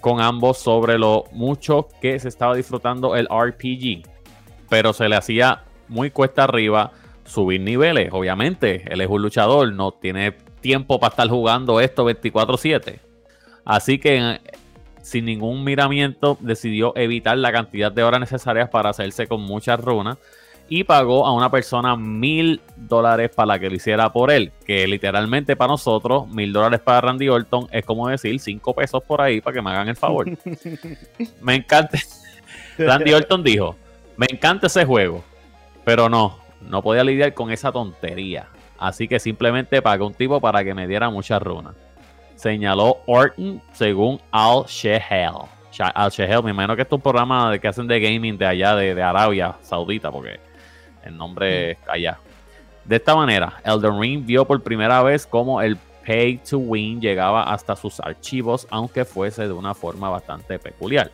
con ambos sobre lo mucho que se estaba disfrutando el RPG, pero se le hacía muy cuesta arriba subir niveles. Obviamente, él es un luchador, no tiene tiempo para estar jugando esto 24/7. Así que eh, sin ningún miramiento decidió evitar la cantidad de horas necesarias para hacerse con muchas runas y pagó a una persona mil dólares para que lo hiciera por él, que literalmente para nosotros mil dólares para Randy Orton es como decir cinco pesos por ahí para que me hagan el favor. me encanta. Randy Orton dijo, me encanta ese juego, pero no, no podía lidiar con esa tontería. Así que simplemente pagué un tipo para que me diera muchas runas. Señaló Orton según Al Shehel. Al Shehel. Me imagino que esto es un programa de, que hacen de gaming de allá, de, de Arabia Saudita, porque el nombre es allá. De esta manera, Elden Ring vio por primera vez cómo el pay to win llegaba hasta sus archivos, aunque fuese de una forma bastante peculiar.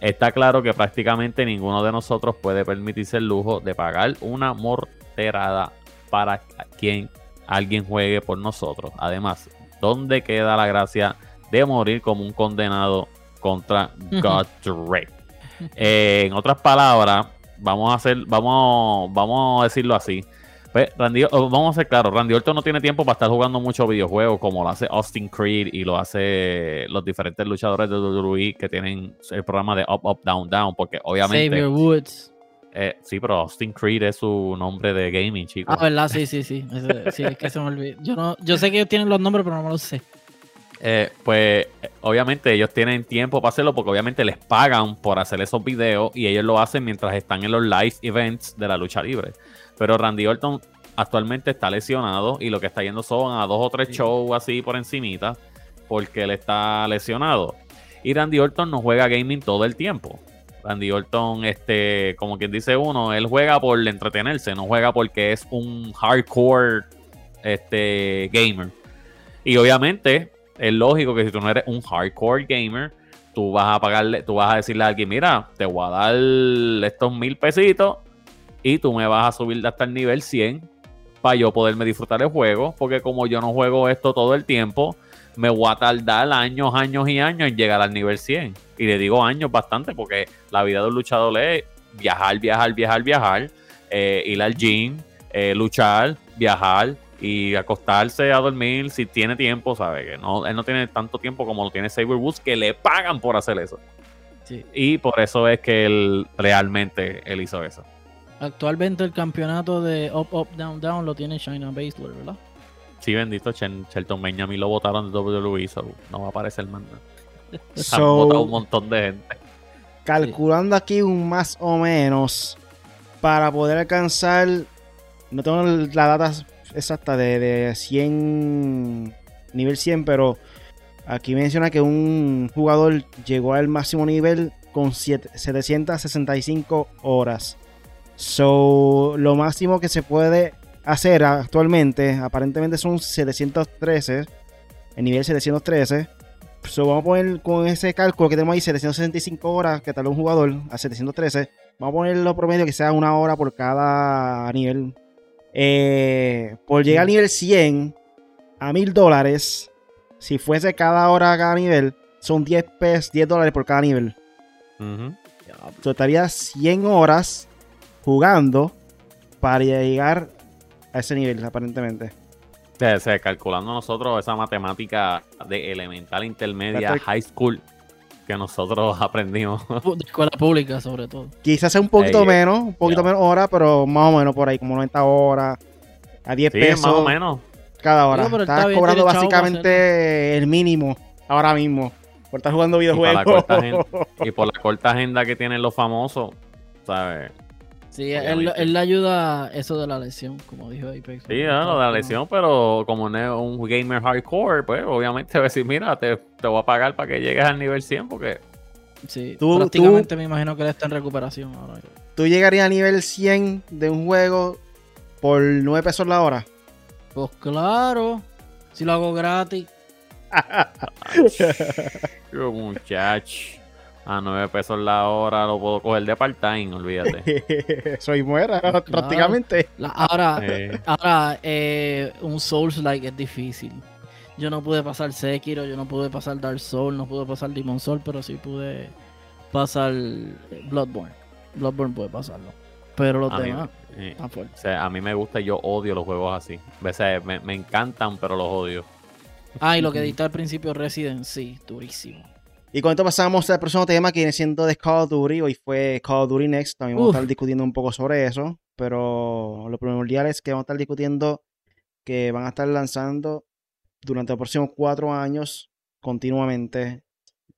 Está claro que prácticamente ninguno de nosotros puede permitirse el lujo de pagar una morterada para quien alguien juegue por nosotros. Además, ¿dónde queda la gracia de morir como un condenado contra God eh, en otras palabras, vamos a hacer, vamos, vamos a decirlo así. Pues, Randy, oh, vamos a ser claros, Randy Orton no tiene tiempo para estar jugando muchos videojuegos como lo hace Austin Creed y lo hace los diferentes luchadores de WWE que tienen el programa de Up, Up, Down, Down, porque obviamente... Woods. Eh, sí, pero Austin Creed es su nombre de gaming, chicos. Ah, ¿verdad? Sí, sí, sí. sí, es que se me olvidó. Yo, no, yo sé que ellos tienen los nombres, pero no me los sé. Eh, pues obviamente ellos tienen tiempo para hacerlo porque obviamente les pagan por hacer esos videos y ellos lo hacen mientras están en los live events de la lucha libre. Pero Randy Orton actualmente está lesionado y lo que está yendo son a dos o tres shows así por encimita porque él está lesionado. Y Randy Orton no juega gaming todo el tiempo. Randy Orton, este, como quien dice uno, él juega por entretenerse, no juega porque es un hardcore este, gamer. Y obviamente es lógico que si tú no eres un hardcore gamer, tú vas a pagarle, tú vas a decirle a alguien, mira, te voy a dar estos mil pesitos y tú me vas a subir hasta el nivel 100 para yo poderme disfrutar el juego, porque como yo no juego esto todo el tiempo, me voy a tardar años, años y años en llegar al nivel 100. Y le digo años bastante, porque la vida de un luchador es viajar, viajar, viajar, viajar, eh, ir al gym, eh, luchar, viajar y acostarse a dormir si tiene tiempo, ¿sabe? Que no, él no tiene tanto tiempo como lo tiene Saber Woods, que le pagan por hacer eso. Y por eso es que él realmente él hizo eso. Actualmente el campeonato de Up, Up, Down, Down lo tiene China Baszler, ¿verdad? Sí, bendito Shelton Benjamin lo votaron de WWE, no va a aparecer más nada. So, votado un montón de gente. Calculando aquí un más o menos para poder alcanzar, no tengo la data exacta de, de 100, nivel 100, pero aquí menciona que un jugador llegó al máximo nivel con 765 horas. So, lo máximo que se puede hacer actualmente, aparentemente son 713, el nivel 713. So, vamos a poner con ese cálculo que tenemos ahí, 765 horas que tal un jugador a 713. Vamos a poner lo promedio que sea una hora por cada nivel. Eh, por llegar al nivel 100 a 1000 dólares, si fuese cada hora cada nivel, son 10 pesos, 10 dólares por cada nivel. Uh estaría 100 horas jugando para llegar a ese nivel, aparentemente. O sea, calculando nosotros esa matemática de elemental, intermedia, high school que nosotros aprendimos. De escuela pública, sobre todo. Quizás sea un poquito menos, un poquito menos hora, pero más o menos por ahí, como 90 horas, a 10 pesos. más o menos. Cada hora. Estás cobrando básicamente el mínimo ahora mismo por estar jugando videojuegos. y por la corta agenda que tienen los famosos, ¿sabes? Sí, él, le ayuda eso de la lesión, como dijo Apex. Sí, lo de la lesión, pero como no es un gamer hardcore, pues obviamente va a decir, mira, te, voy a pagar para que llegues al nivel 100 porque... Sí, tú, prácticamente me imagino que él está en recuperación ahora. ¿Tú llegarías a nivel 100 de un juego por 9 pesos la hora? Pues claro, si lo hago gratis. muchacho a 9 pesos la hora lo puedo coger de part-time, olvídate. Soy muera prácticamente. ahora, ahora eh, un Souls-like es difícil. Yo no pude pasar Sekiro, yo no pude pasar Dark Souls, no pude pasar Demon Soul, pero sí pude pasar Bloodborne. Bloodborne puede pasarlo. Pero los demás... Eh, o sea, a mí me gusta y yo odio los juegos así. O me, me encantan, pero los odio. Ah, y lo que dijiste al principio, Resident, sí, durísimo. Y con esto pasamos al próximo tema que viene siendo de Call of Duty. Hoy fue Call of Duty Next. También vamos a estar discutiendo un poco sobre eso. Pero lo primordial es que vamos a estar discutiendo que van a estar lanzando durante los próximos cuatro años continuamente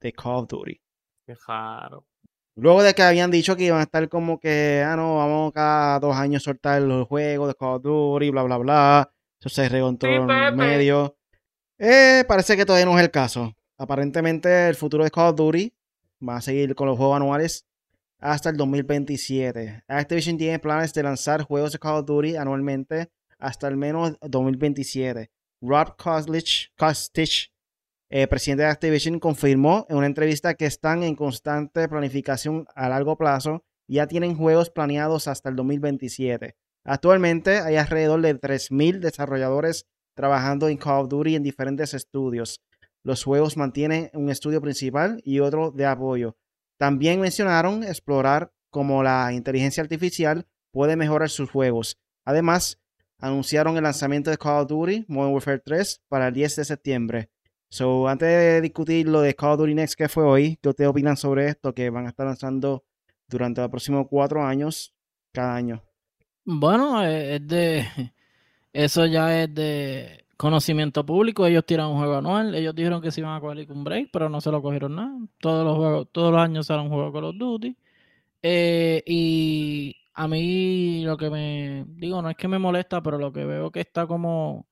de Call of Duty. Qué raro. Luego de que habían dicho que iban a estar como que, ah, no, vamos cada dos años a soltar los juegos de Call of Duty, bla, bla, bla. Eso se regó en todo el medio. Eh, parece que todavía no es el caso aparentemente el futuro de Call of Duty Va a seguir con los juegos anuales hasta el 2027. Activision tiene planes de lanzar juegos de Call of Duty anualmente hasta al menos 2027. Rod Koslich, Kostich, eh, presidente de Activision, confirmó en una entrevista que están en constante planificación a largo plazo ya tienen juegos planeados hasta el 2027. Actualmente hay alrededor de 3.000 desarrolladores trabajando en Call of Duty en diferentes estudios. Los juegos mantienen un estudio principal y otro de apoyo. También mencionaron explorar cómo la inteligencia artificial puede mejorar sus juegos. Además, anunciaron el lanzamiento de Call of Duty Modern Warfare 3 para el 10 de septiembre. So, antes de discutir lo de Call of Duty Next que fue hoy, ¿qué ustedes opinan sobre esto que van a estar lanzando durante los próximos cuatro años cada año? Bueno, eh, es de. Eso ya es de conocimiento público. Ellos tiran un juego anual. Ellos dijeron que se iban a coger un break, pero no se lo cogieron nada. Todos los juegos, todos los años sale un juego Call of Duty. Eh, y a mí lo que me digo, no es que me molesta, pero lo que veo que está como,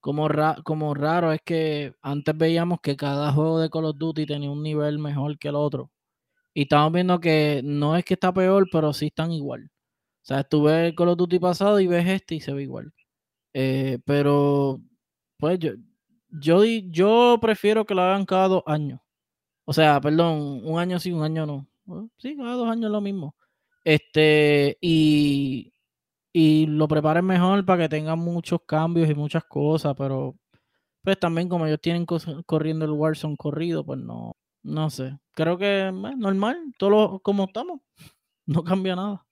como, como raro es que antes veíamos que cada juego de Call of Duty tenía un nivel mejor que el otro. Y estamos viendo que no es que está peor, pero sí están igual. O sea, tú ves el Call of Duty pasado y ves este y se ve igual. Eh, pero, pues yo, yo, yo prefiero que lo hagan cada dos años. O sea, perdón, un año sí, un año no. Sí, cada dos años es lo mismo. Este, y, y lo preparen mejor para que tengan muchos cambios y muchas cosas, pero pues también como ellos tienen corriendo el Warzone corrido, pues no, no sé. Creo que es normal, todo como estamos. No cambia nada.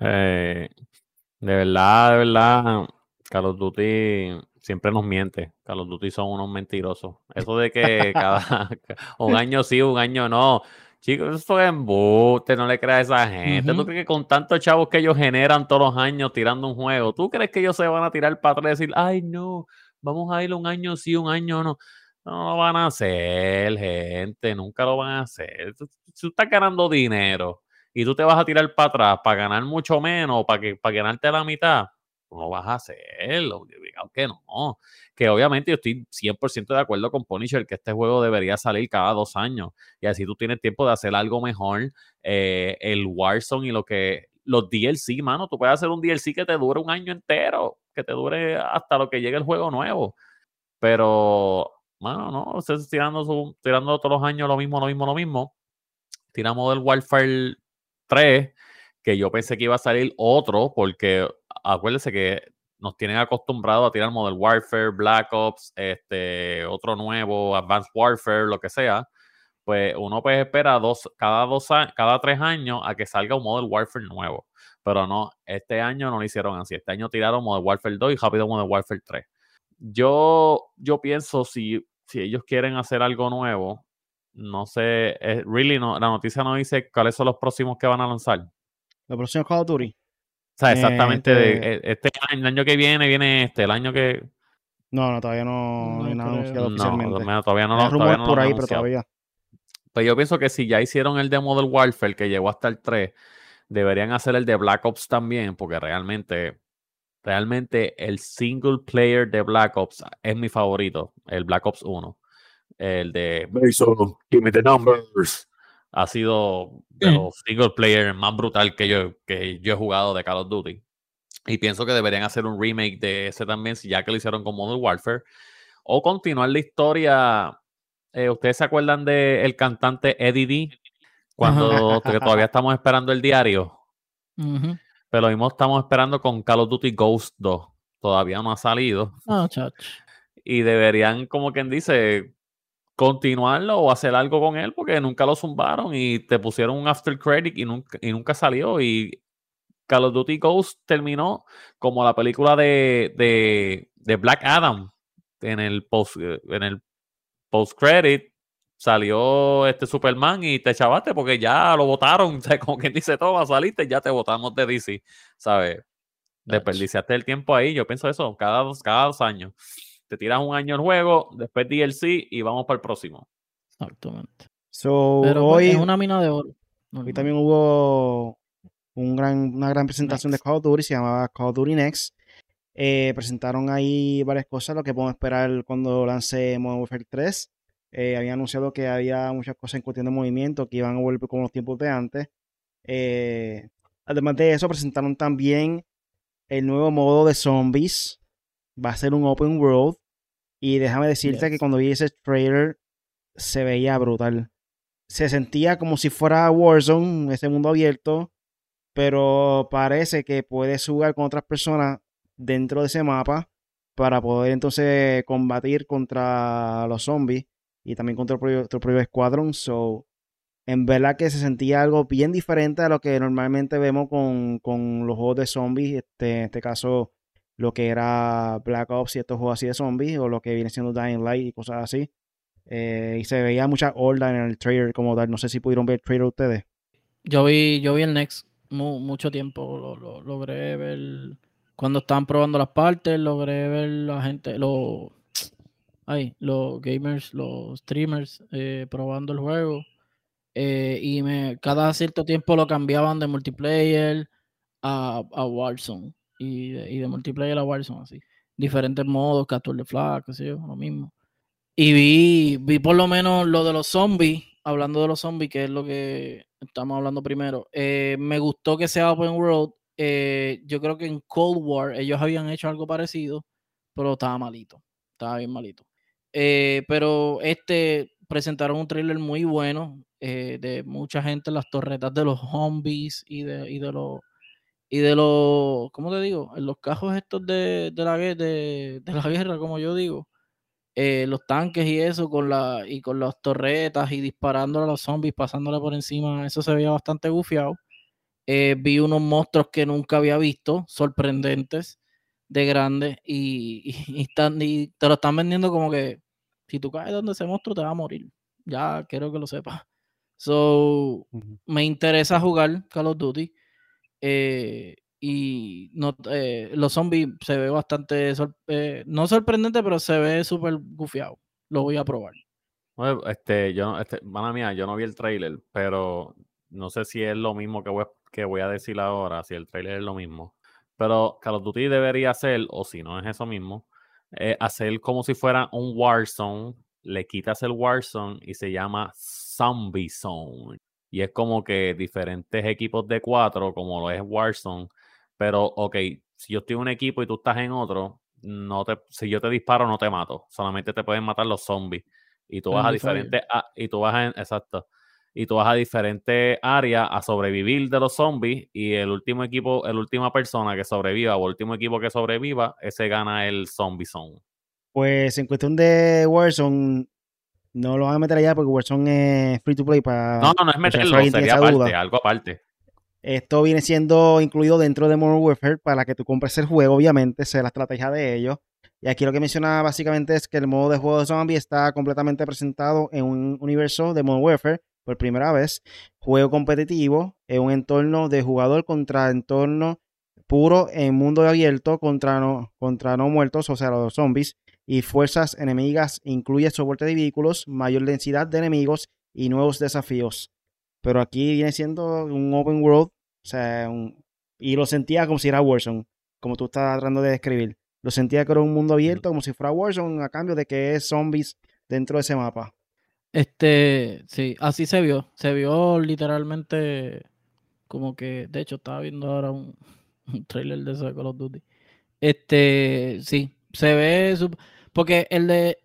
Eh, de verdad, de verdad, Carlos Duty siempre nos miente. Carlos Duty son unos mentirosos. Eso de que cada un año sí, un año no. Chicos, eso es embuste, no le creas a esa gente. ¿Tú crees que con tantos chavos que ellos generan todos los años tirando un juego, ¿tú crees que ellos se van a tirar para atrás y decir, ay, no, vamos a ir un año sí, un año no? No lo van a hacer, gente, nunca lo van a hacer. Tú estás ganando dinero y tú te vas a tirar para atrás para ganar mucho menos, para, que, para ganarte la mitad, no vas a hacerlo, que no. Que obviamente yo estoy 100% de acuerdo con Punisher que este juego debería salir cada dos años y así tú tienes tiempo de hacer algo mejor. Eh, el Warzone y lo que los DLC, mano, tú puedes hacer un DLC que te dure un año entero, que te dure hasta lo que llegue el juego nuevo. Pero, mano, no, ustedes tirando, tirando todos los años lo mismo, lo mismo, lo mismo. Tiramos del Warfare 3, que yo pensé que iba a salir otro, porque acuérdense que nos tienen acostumbrados a tirar Model Warfare, Black Ops, este, otro nuevo, Advanced Warfare, lo que sea. Pues uno pues espera dos, cada dos cada tres años a que salga un Model Warfare nuevo. Pero no, este año no lo hicieron así. Este año tiraron Model Warfare 2 y rápido Model Warfare 3. Yo, yo pienso si, si ellos quieren hacer algo nuevo, no sé, eh, really no, la noticia no dice cuáles son los próximos que van a lanzar. Los próximos Call of Duty. O sea, exactamente, este, e, este año, el año que viene, viene este, el año que... No, no, todavía no, hay nada anunciado oficialmente. todavía no, lo todavía no por ahí, pero todavía. Pues yo pienso que si ya hicieron el de Model Warfare, que llegó hasta el 3, deberían hacer el de Black Ops también, porque realmente, realmente el single player de Black Ops es mi favorito, el Black Ops 1. El de Mason, give me the numbers ha sido de los single player más brutal que yo, que yo he jugado de Call of Duty. Y pienso que deberían hacer un remake de ese también, ya que lo hicieron con Modern Warfare. O continuar la historia. Eh, ¿Ustedes se acuerdan del el cantante Eddie D? Cuando todavía estamos esperando el diario. Pero lo mismo estamos esperando con Call of Duty Ghost 2. Todavía no ha salido. Oh, y deberían, como quien dice, continuarlo o hacer algo con él porque nunca lo zumbaron y te pusieron un after credit y nunca, y nunca salió. Y Call of Duty Ghost terminó como la película de, de, Black Adam. En el post en el post credit salió este Superman y te chavaste porque ya lo votaron, como quien dice todo, saliste, ya te votamos de DC, ¿sabes? Desperdiciaste el tiempo ahí, yo pienso eso, cada dos, cada dos años te tiras un año el juego, después DLC y vamos para el próximo. Exactamente. So, Pero pues, hoy, es una mina de oro. Hoy también hubo un gran, una gran presentación de Call of Duty, se llamaba Call of Duty Next. Eh, presentaron ahí varias cosas, lo que podemos esperar cuando lance Modern Warfare 3. Eh, habían anunciado que había muchas cosas en cuestión de movimiento que iban a volver como los tiempos de antes. Eh, además de eso, presentaron también el nuevo modo de zombies. Va a ser un open world. Y déjame decirte que cuando vi ese trailer se veía brutal. Se sentía como si fuera Warzone, ese mundo abierto, pero parece que puedes jugar con otras personas dentro de ese mapa para poder entonces combatir contra los zombies y también contra tu propio, tu propio escuadrón. So, en verdad que se sentía algo bien diferente a lo que normalmente vemos con, con los juegos de zombies. Este, en este caso, lo que era Black Ops y estos juegos así de zombies, o lo que viene siendo Dying Light y cosas así. Eh, y se veía mucha horda en el trailer como tal. No sé si pudieron ver el trailer ustedes. Yo vi, yo vi el Next mu- mucho tiempo, lo, lo- logré ver cuando estaban probando las partes, logré ver la gente, los, ay, los gamers, los streamers eh, probando el juego. eh, y me, cada cierto tiempo lo cambiaban de multiplayer a, a Warzone. Y de, y de multiplayer a Warzone, así. Diferentes modos, capture the flag, qué sé yo, lo mismo. Y vi, vi por lo menos lo de los zombies, hablando de los zombies, que es lo que estamos hablando primero. eh, me gustó que sea Open World. eh, yo creo que en Cold War ellos habían hecho algo parecido, pero estaba malito. Estaba bien malito. Eh, pero este presentaron un trailer muy bueno eh, de mucha gente en las torretas de los zombies y de, y de los y de los, ¿cómo te digo? En los cajos estos de, de la, de, de la guerra, como yo digo eh, los tanques y eso, con la, y con las torretas y disparando a los zombies, pasándole por encima, eso se veía bastante gufiado. Eh, vi unos monstruos que nunca había visto, sorprendentes, de grandes, y, y- y están, y te lo están vendiendo como que si tú caes donde ese monstruo te va a morir. Ya quiero que lo sepas. So, me interesa jugar Call of Duty. Eh, y no, eh, los zombies se ve bastante, sor- eh, no sorprendente, pero se ve súper gufiado. Lo voy a probar. Bueno, este, yo, este, mala mía, yo no vi el trailer, pero no sé si es lo mismo que voy, que voy a decir ahora, si el trailer es lo mismo. Pero Call of Duty debería ser, o si no es eso mismo, eh, hacer como si fuera un Warzone, le quitas el Warzone y se llama Zombie Zone. Y es como que diferentes equipos de cuatro, como lo es Warzone. Pero, ok, si yo estoy en un equipo y tú estás en otro, no te, si yo te disparo, no te mato. Solamente te pueden matar los zombies. Y tú vas a diferentes, a- y tú vas a, exacto. Y tú vas a diferentes áreas a sobrevivir de los zombies. Y el último equipo, la última persona que sobreviva o el último equipo que sobreviva, ese gana el Zombie Zone. Pues en cuestión de Warzone, no lo van a meter allá porque Warzone es free to play para... No, no, no es meterlo, sería aparte, duda. algo aparte. Esto viene siendo incluido dentro de Modern Warfare para que tú compres el juego, obviamente, esa es la estrategia de ellos. Y aquí lo que menciona básicamente es que el modo de juego de zombie está completamente presentado en un universo de Modern Warfare por primera vez. Juego competitivo en un entorno de jugador contra entorno puro en mundo abierto contra no, contra no muertos, o sea, los zombies, y fuerzas enemigas. Incluye soporte de vehículos, mayor densidad de enemigos y nuevos desafíos. Pero aquí viene siendo un open world, o sea, un- y lo sentía como si era Warzone, como tú estás tratando de describir. Lo sentía que era un mundo abierto, como si fuera Warzone, a cambio de que es zombies dentro de ese mapa. Este, sí, así se vio. Se vio literalmente como que, de hecho, estaba viendo ahora un, un trailer de eso de Call of Duty. Este, sí, se ve porque el de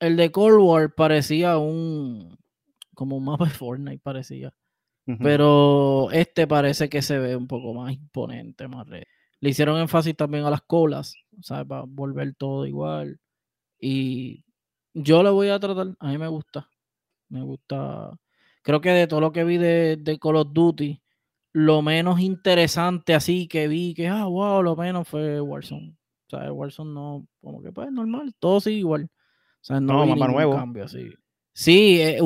el de Cold War parecía un como un mapa de Fortnite parecía. Pero este parece que se ve un poco más imponente, más re- Le hicieron énfasis también a las colas, ¿sabes? Para volver todo igual. Y yo lo voy a tratar, a mí me gusta. Me gusta. Creo que de todo lo que vi de, de Call of Duty, lo menos interesante así que vi, que, ah, wow, lo menos fue Warzone. O sea, Warzone no, como que pues normal, todo sigue igual. O sea, no, No, mapa nuevo. cambio así. Sí, eh,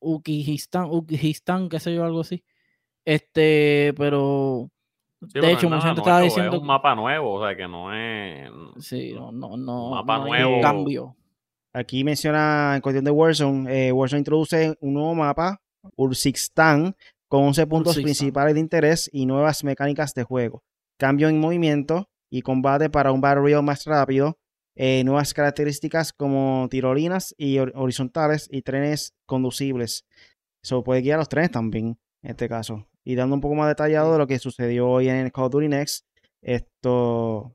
Ukijistán, Ukijistán, qué sé yo, algo así. Este, pero Sí, de hecho, no mucha gente estaba nuevo, diciendo Es un mapa nuevo, o sea que no es. Sí, no, no, no, mapa no nuevo. cambio. Aquí menciona en cuestión de Warzone, eh, Warzone introduce un nuevo mapa, Ursixtán, con 11 puntos principales de interés y nuevas mecánicas de juego. Cambio en movimiento y combate para un Royale más rápido, eh, nuevas características como tirolinas y horizontales y trenes conducibles. Eso puede guiar los trenes también, en este caso. Y dando un poco más detallado de lo que sucedió hoy en Call of Duty Next, esto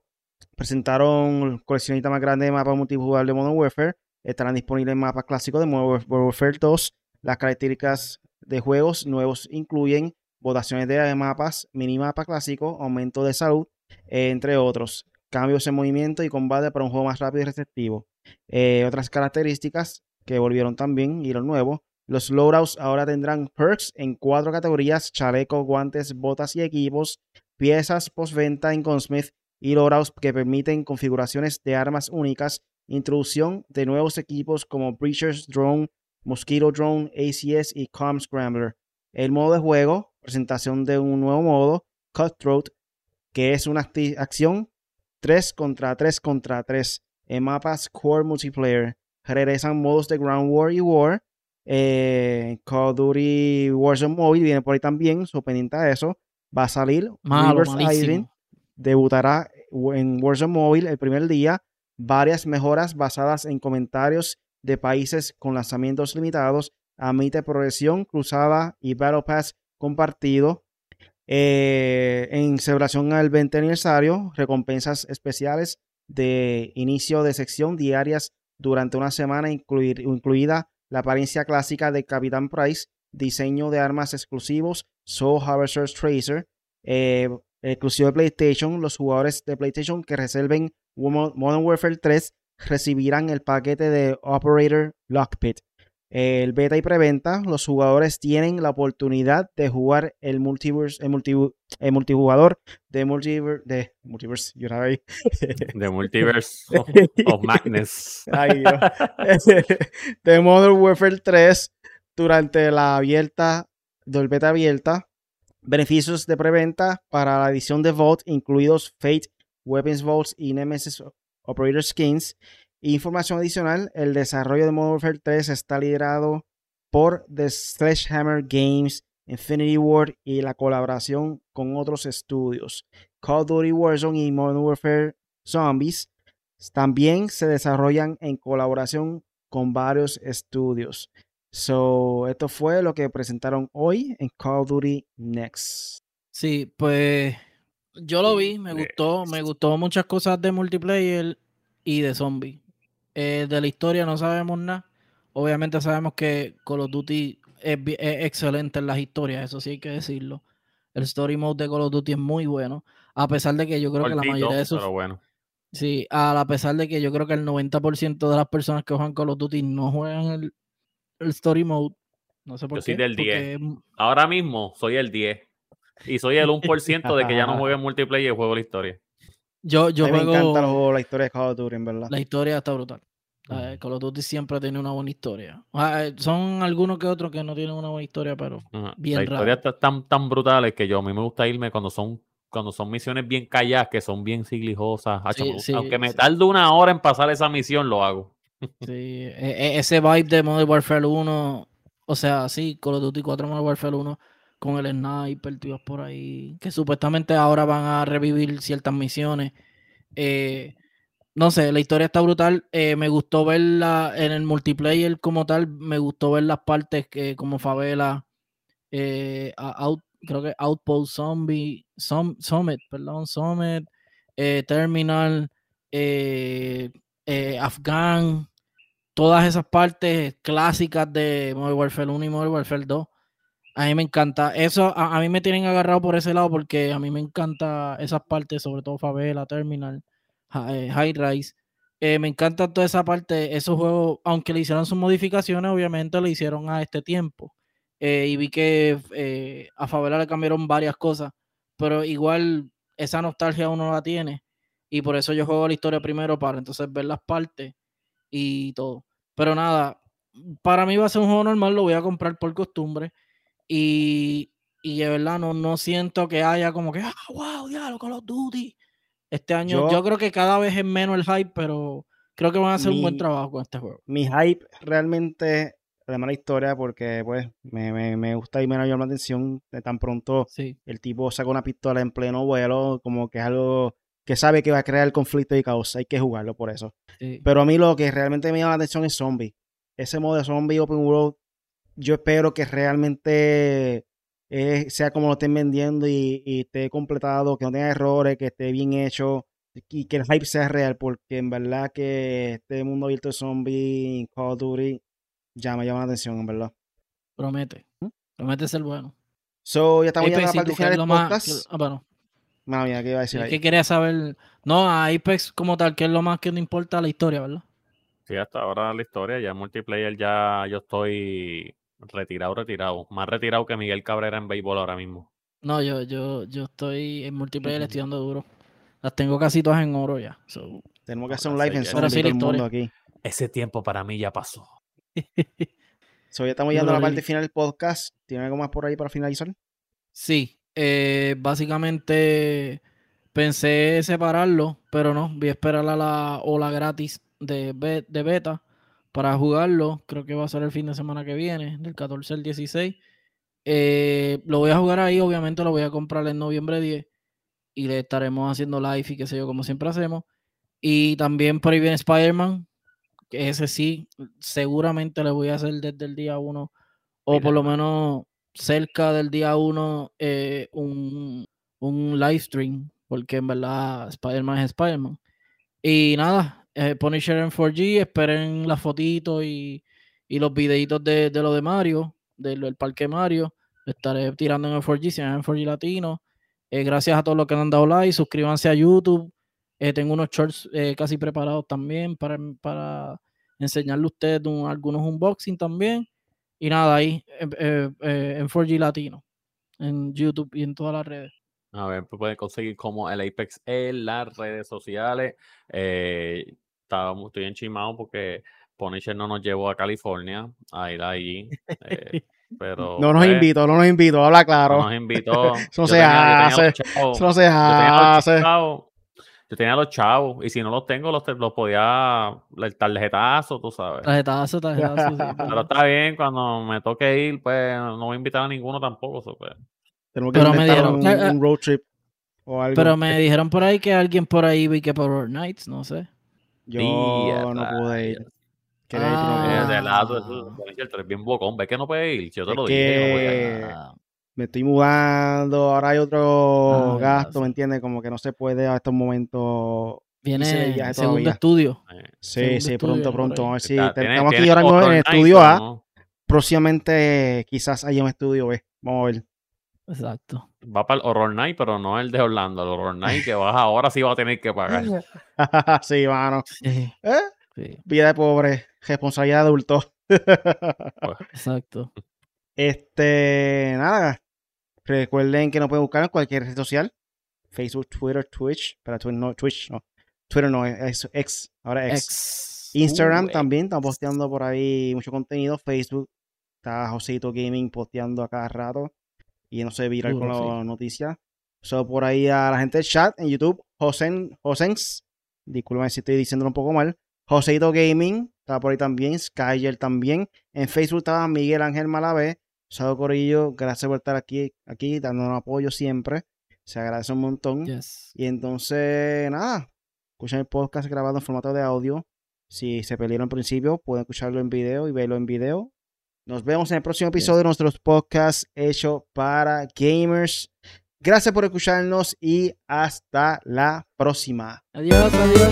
presentaron coleccionista más grande de mapas multijugador de Modern Warfare. Estarán disponibles mapas clásicos de Modern Warfare 2. Las características de juegos nuevos incluyen votaciones de mapas, minimapa clásico, aumento de salud, entre otros. Cambios en movimiento y combate para un juego más rápido y receptivo. Eh, otras características que volvieron también y lo nuevo. Los loadouts ahora tendrán perks en cuatro categorías: chaleco, guantes, botas y equipos, piezas postventa en Gunsmith y loadouts que permiten configuraciones de armas únicas, introducción de nuevos equipos como Breachers Drone, Mosquito Drone, ACS y Com Scrambler. El modo de juego, presentación de un nuevo modo, Cutthroat, que es una acción 3 contra 3 contra 3 en mapas Core Multiplayer. Regresan modos de Ground War y War. Eh, Call of Duty Warzone Mobile viene por ahí también, so pendiente a eso. Va a salir Malo, debutará en Warzone Mobile el primer día. Varias mejoras basadas en comentarios de países con lanzamientos limitados. Admite progresión cruzada y Battle Pass compartido. Eh, en celebración al 20 aniversario, recompensas especiales de inicio de sección diarias durante una semana, incluida la apariencia clásica de Capitán Price, diseño de armas exclusivos, Soul Harvester's Tracer, eh, exclusivo de PlayStation. Los jugadores de PlayStation que reserven Modern Warfare 3 recibirán el paquete de Operator Lockpit el beta y preventa, los jugadores tienen la oportunidad de jugar el multiverse, el, multijugador de multiverse, de multiverse, yo De multiverse of, Magnus. de Modern Warfare 3 durante la abierta, del beta abierta. Beneficios de preventa para la edición de Vault, incluidos Fate, Weapons Vaults y Nemesis Operator Skins. Información adicional, el desarrollo de Modern Warfare 3 está liderado por The Sledgehammer Games, Infinity Ward y la colaboración con otros estudios. Call of Duty Warzone y Modern Warfare Zombies también se desarrollan en colaboración con varios estudios. So, esto fue lo que presentaron hoy en Call of Duty Next. Sí, pues yo lo vi, me gustó, me gustó muchas cosas de multiplayer y de zombies. Eh, de la historia no sabemos nada. Obviamente sabemos que Call of Duty es, excelente en las historias, eso sí hay que decirlo. El story mode de Call of Duty es muy bueno, a pesar de que yo creo que la mayoría de esos... bueno. Sí, a pesar de que yo creo que el 90% de las personas que juegan Call of Duty no juegan el, story mode. No sé por yo qué. Soy del 10. Ahora mismo soy el 10. Y soy el 1% de que ya no juegue multiplayer y juego la historia. Yo, yo me encanta la historia de Call of Duty, en verdad. La historia está brutal. Call of Duty siempre tiene una buena historia. Eh, son algunos que otros que no tienen una buena historia, pero bien La historia está tan, tan brutal que yo a mí me gusta irme cuando son cuando son misiones bien calladas, que son bien siglijosas. Aunque me tarde una hora en pasar esa misión, lo hago. Sí, e, e, ese vibe de Modern Warfare 1, o sea, sí, Call of Duty 4 Modern Warfare 1 con el sniper, tíos por ahí, que supuestamente ahora van a revivir ciertas misiones. Eh, no sé, la historia está brutal. Eh, me gustó verla en el multiplayer como tal. Me gustó ver las partes que, como Favela, eh, creo que Outpost Zombie, Summit, perdón, Summit, Terminal, Afghan, todas esas partes clásicas de Modern Warfare 1 y Modern Warfare 2. A mí me encanta. Eso, a, mí me tienen agarrado por ese lado porque a mí me encanta esas partes, sobre todo Favela, Terminal. Eh, High Rise. Eh, me encanta toda esa parte. Esos juegos, aunque le hicieron sus modificaciones, obviamente le hicieron a este tiempo. Eh, y vi que a Favela le cambiaron varias cosas, pero igual esa nostalgia uno la tiene. Y por eso yo juego la historia primero para entonces ver las partes y todo. Pero nada, para mí va a ser un juego normal, lo voy a comprar por costumbre. Y, y de verdad no, no siento que haya como que, ah, wow, diablo, Call of Duty este año yo, creo que cada vez es menos el hype, pero creo que van a hacer un buen trabajo con este juego. Mi hype realmente, además la historia, porque pues me, me, gusta y me llama la atención de tan pronto el tipo saca una pistola en pleno vuelo, como que es algo que sabe que va a crear conflicto y caos. Hay que jugarlo por eso. Sí. Pero a mí lo que realmente me llama la atención es zombie. Ese modo de zombie open world, yo espero que realmente eh, sea como lo estén vendiendo y, y esté completado, que no tenga errores, que esté bien hecho y que el hype sea real, porque en verdad que este mundo abierto de zombie, Call of Duty, ya me llama la atención, en verdad. Promete. ¿Mm? Promete ser bueno. So, ya estamos Apex, llegando a la parte tú, final ¿qué es del más- podcast. qué- ah, bueno, Mala mía, ¿qué iba a decir ahí? ¿qué quería saber? No, a Apex como tal, que es lo más que no importa la historia, ¿verdad? Sí, hasta ahora la historia, ya en multiplayer ya yo estoy retirado, retirado. Más retirado que Miguel Cabrera en béisbol ahora mismo. No, yo, yo, yo estoy en multiplayer, le estoy dando duro. Las tengo casi todas en oro ya. so. Tenemos que hacer un live en zombie, sí todo el mundo aquí. Ese tiempo para mí ya pasó. So, ya estamos llegando a la parte final del podcast. ¿Tiene algo más por ahí para finalizar? Sí, eh, básicamente pensé separarlo, pero no, voy a esperar a la ola gratis de, be- de beta para jugarlo. Creo que va a ser el fin de semana que viene, del 14 al 16. Eh, lo voy a jugar ahí, obviamente lo voy a comprar en noviembre 10 y le estaremos haciendo live y qué sé yo, como siempre hacemos. Y también por ahí viene Spider-Man, que ese sí, seguramente le voy a hacer desde el día 1 o por lo menos cerca del día 1 un, un live stream, porque en verdad Spider-Man es Spider-Man. Y nada, eh, Punisher en 4G, esperen las fotitos y, y los videitos de, de lo de Mario, del, del parque Mario. Estaré tirando en el 4G, si no en 4G Latino. Eh, gracias a todos los que han dado like, suscríbanse a YouTube. Eh, tengo unos shorts eh, casi preparados también para, para enseñarle a ustedes un- algunos unboxing también. Y nada, ahí en 4G Latino, en YouTube y en todas las redes. A ver, pues pueden conseguir como el Apex en las redes sociales. Eh, estábamos, estoy enchimado porque Punisher no nos llevó a California a ir allí. eh, pero No nos pues, invito, no nos invito, habla no claro. nos invitó. Eso no se tenía- yo tenía hace, los chavos, Eso no se yo tenía los hace. chavos, yo tenía los chavos, y si no los tengo, los, los podía el tarjetazo, tú sabes. Tarjetazo, tarjetazo, sí, Pero está bien, cuando me toque ir, pues no voy a invitar a ninguno tampoco. so, pues. Tenemos que Pero me dieron- un, eh, eh, un road trip o algo. Pero me dijeron por ahí que alguien por ahí vi que por Nights, no sé. Yo Día, no pude ir. Quería Ah. De lado, eso, tú eres bien bocón, ves que no puede ir. Yo te Es lo dije. que no Ah, Me estoy mudando, ahora hay otro Ah, gasto, ¿me entiendes? Como que no se puede a estos momentos. viene el segundo todavía. estudio. Sí, Segundo sí, estudio, pronto, pronto. A ver si estamos aquí ahora mismo en el estudio A. no- Próximamente quizás haya un estudio B. Vamos a ver. Exacto. Va para el Horror Night, pero no el de Orlando. El Horror Night que vas ahora sí va a tener que pagar. sí, mano. ¿Eh? sí, Vida de pobre, responsabilidad de adulto. exacto. Este, nada. Recuerden que nos pueden buscar en cualquier red social. Facebook, Twitter, Twitch. Para Twitter no, Twitch no. Twitter no, es X. Ahora X. Ex. Instagram Uh, también, estamos posteando por ahí mucho contenido. Facebook, está Joseito Gaming posteando a cada rato. Y no sé, viral con sí. las noticias. So, por ahí a la gente del chat en YouTube, Josen, Josens, disculpen si estoy diciéndolo un poco mal. Joseito Gaming, está por ahí también. Skyer también. En Facebook estaba Miguel Ángel Malavé. Sado Corillo, gracias por estar aquí, aquí dándonos apoyo siempre. Se agradece un montón. Yes. Y entonces, nada, escuchen el podcast grabado en formato de audio. Si se perdieron al principio, pueden escucharlo en video y verlo en video. Nos vemos en el próximo episodio de nuestros podcasts hecho para gamers. Gracias por escucharnos y hasta la próxima. Adiós, adiós.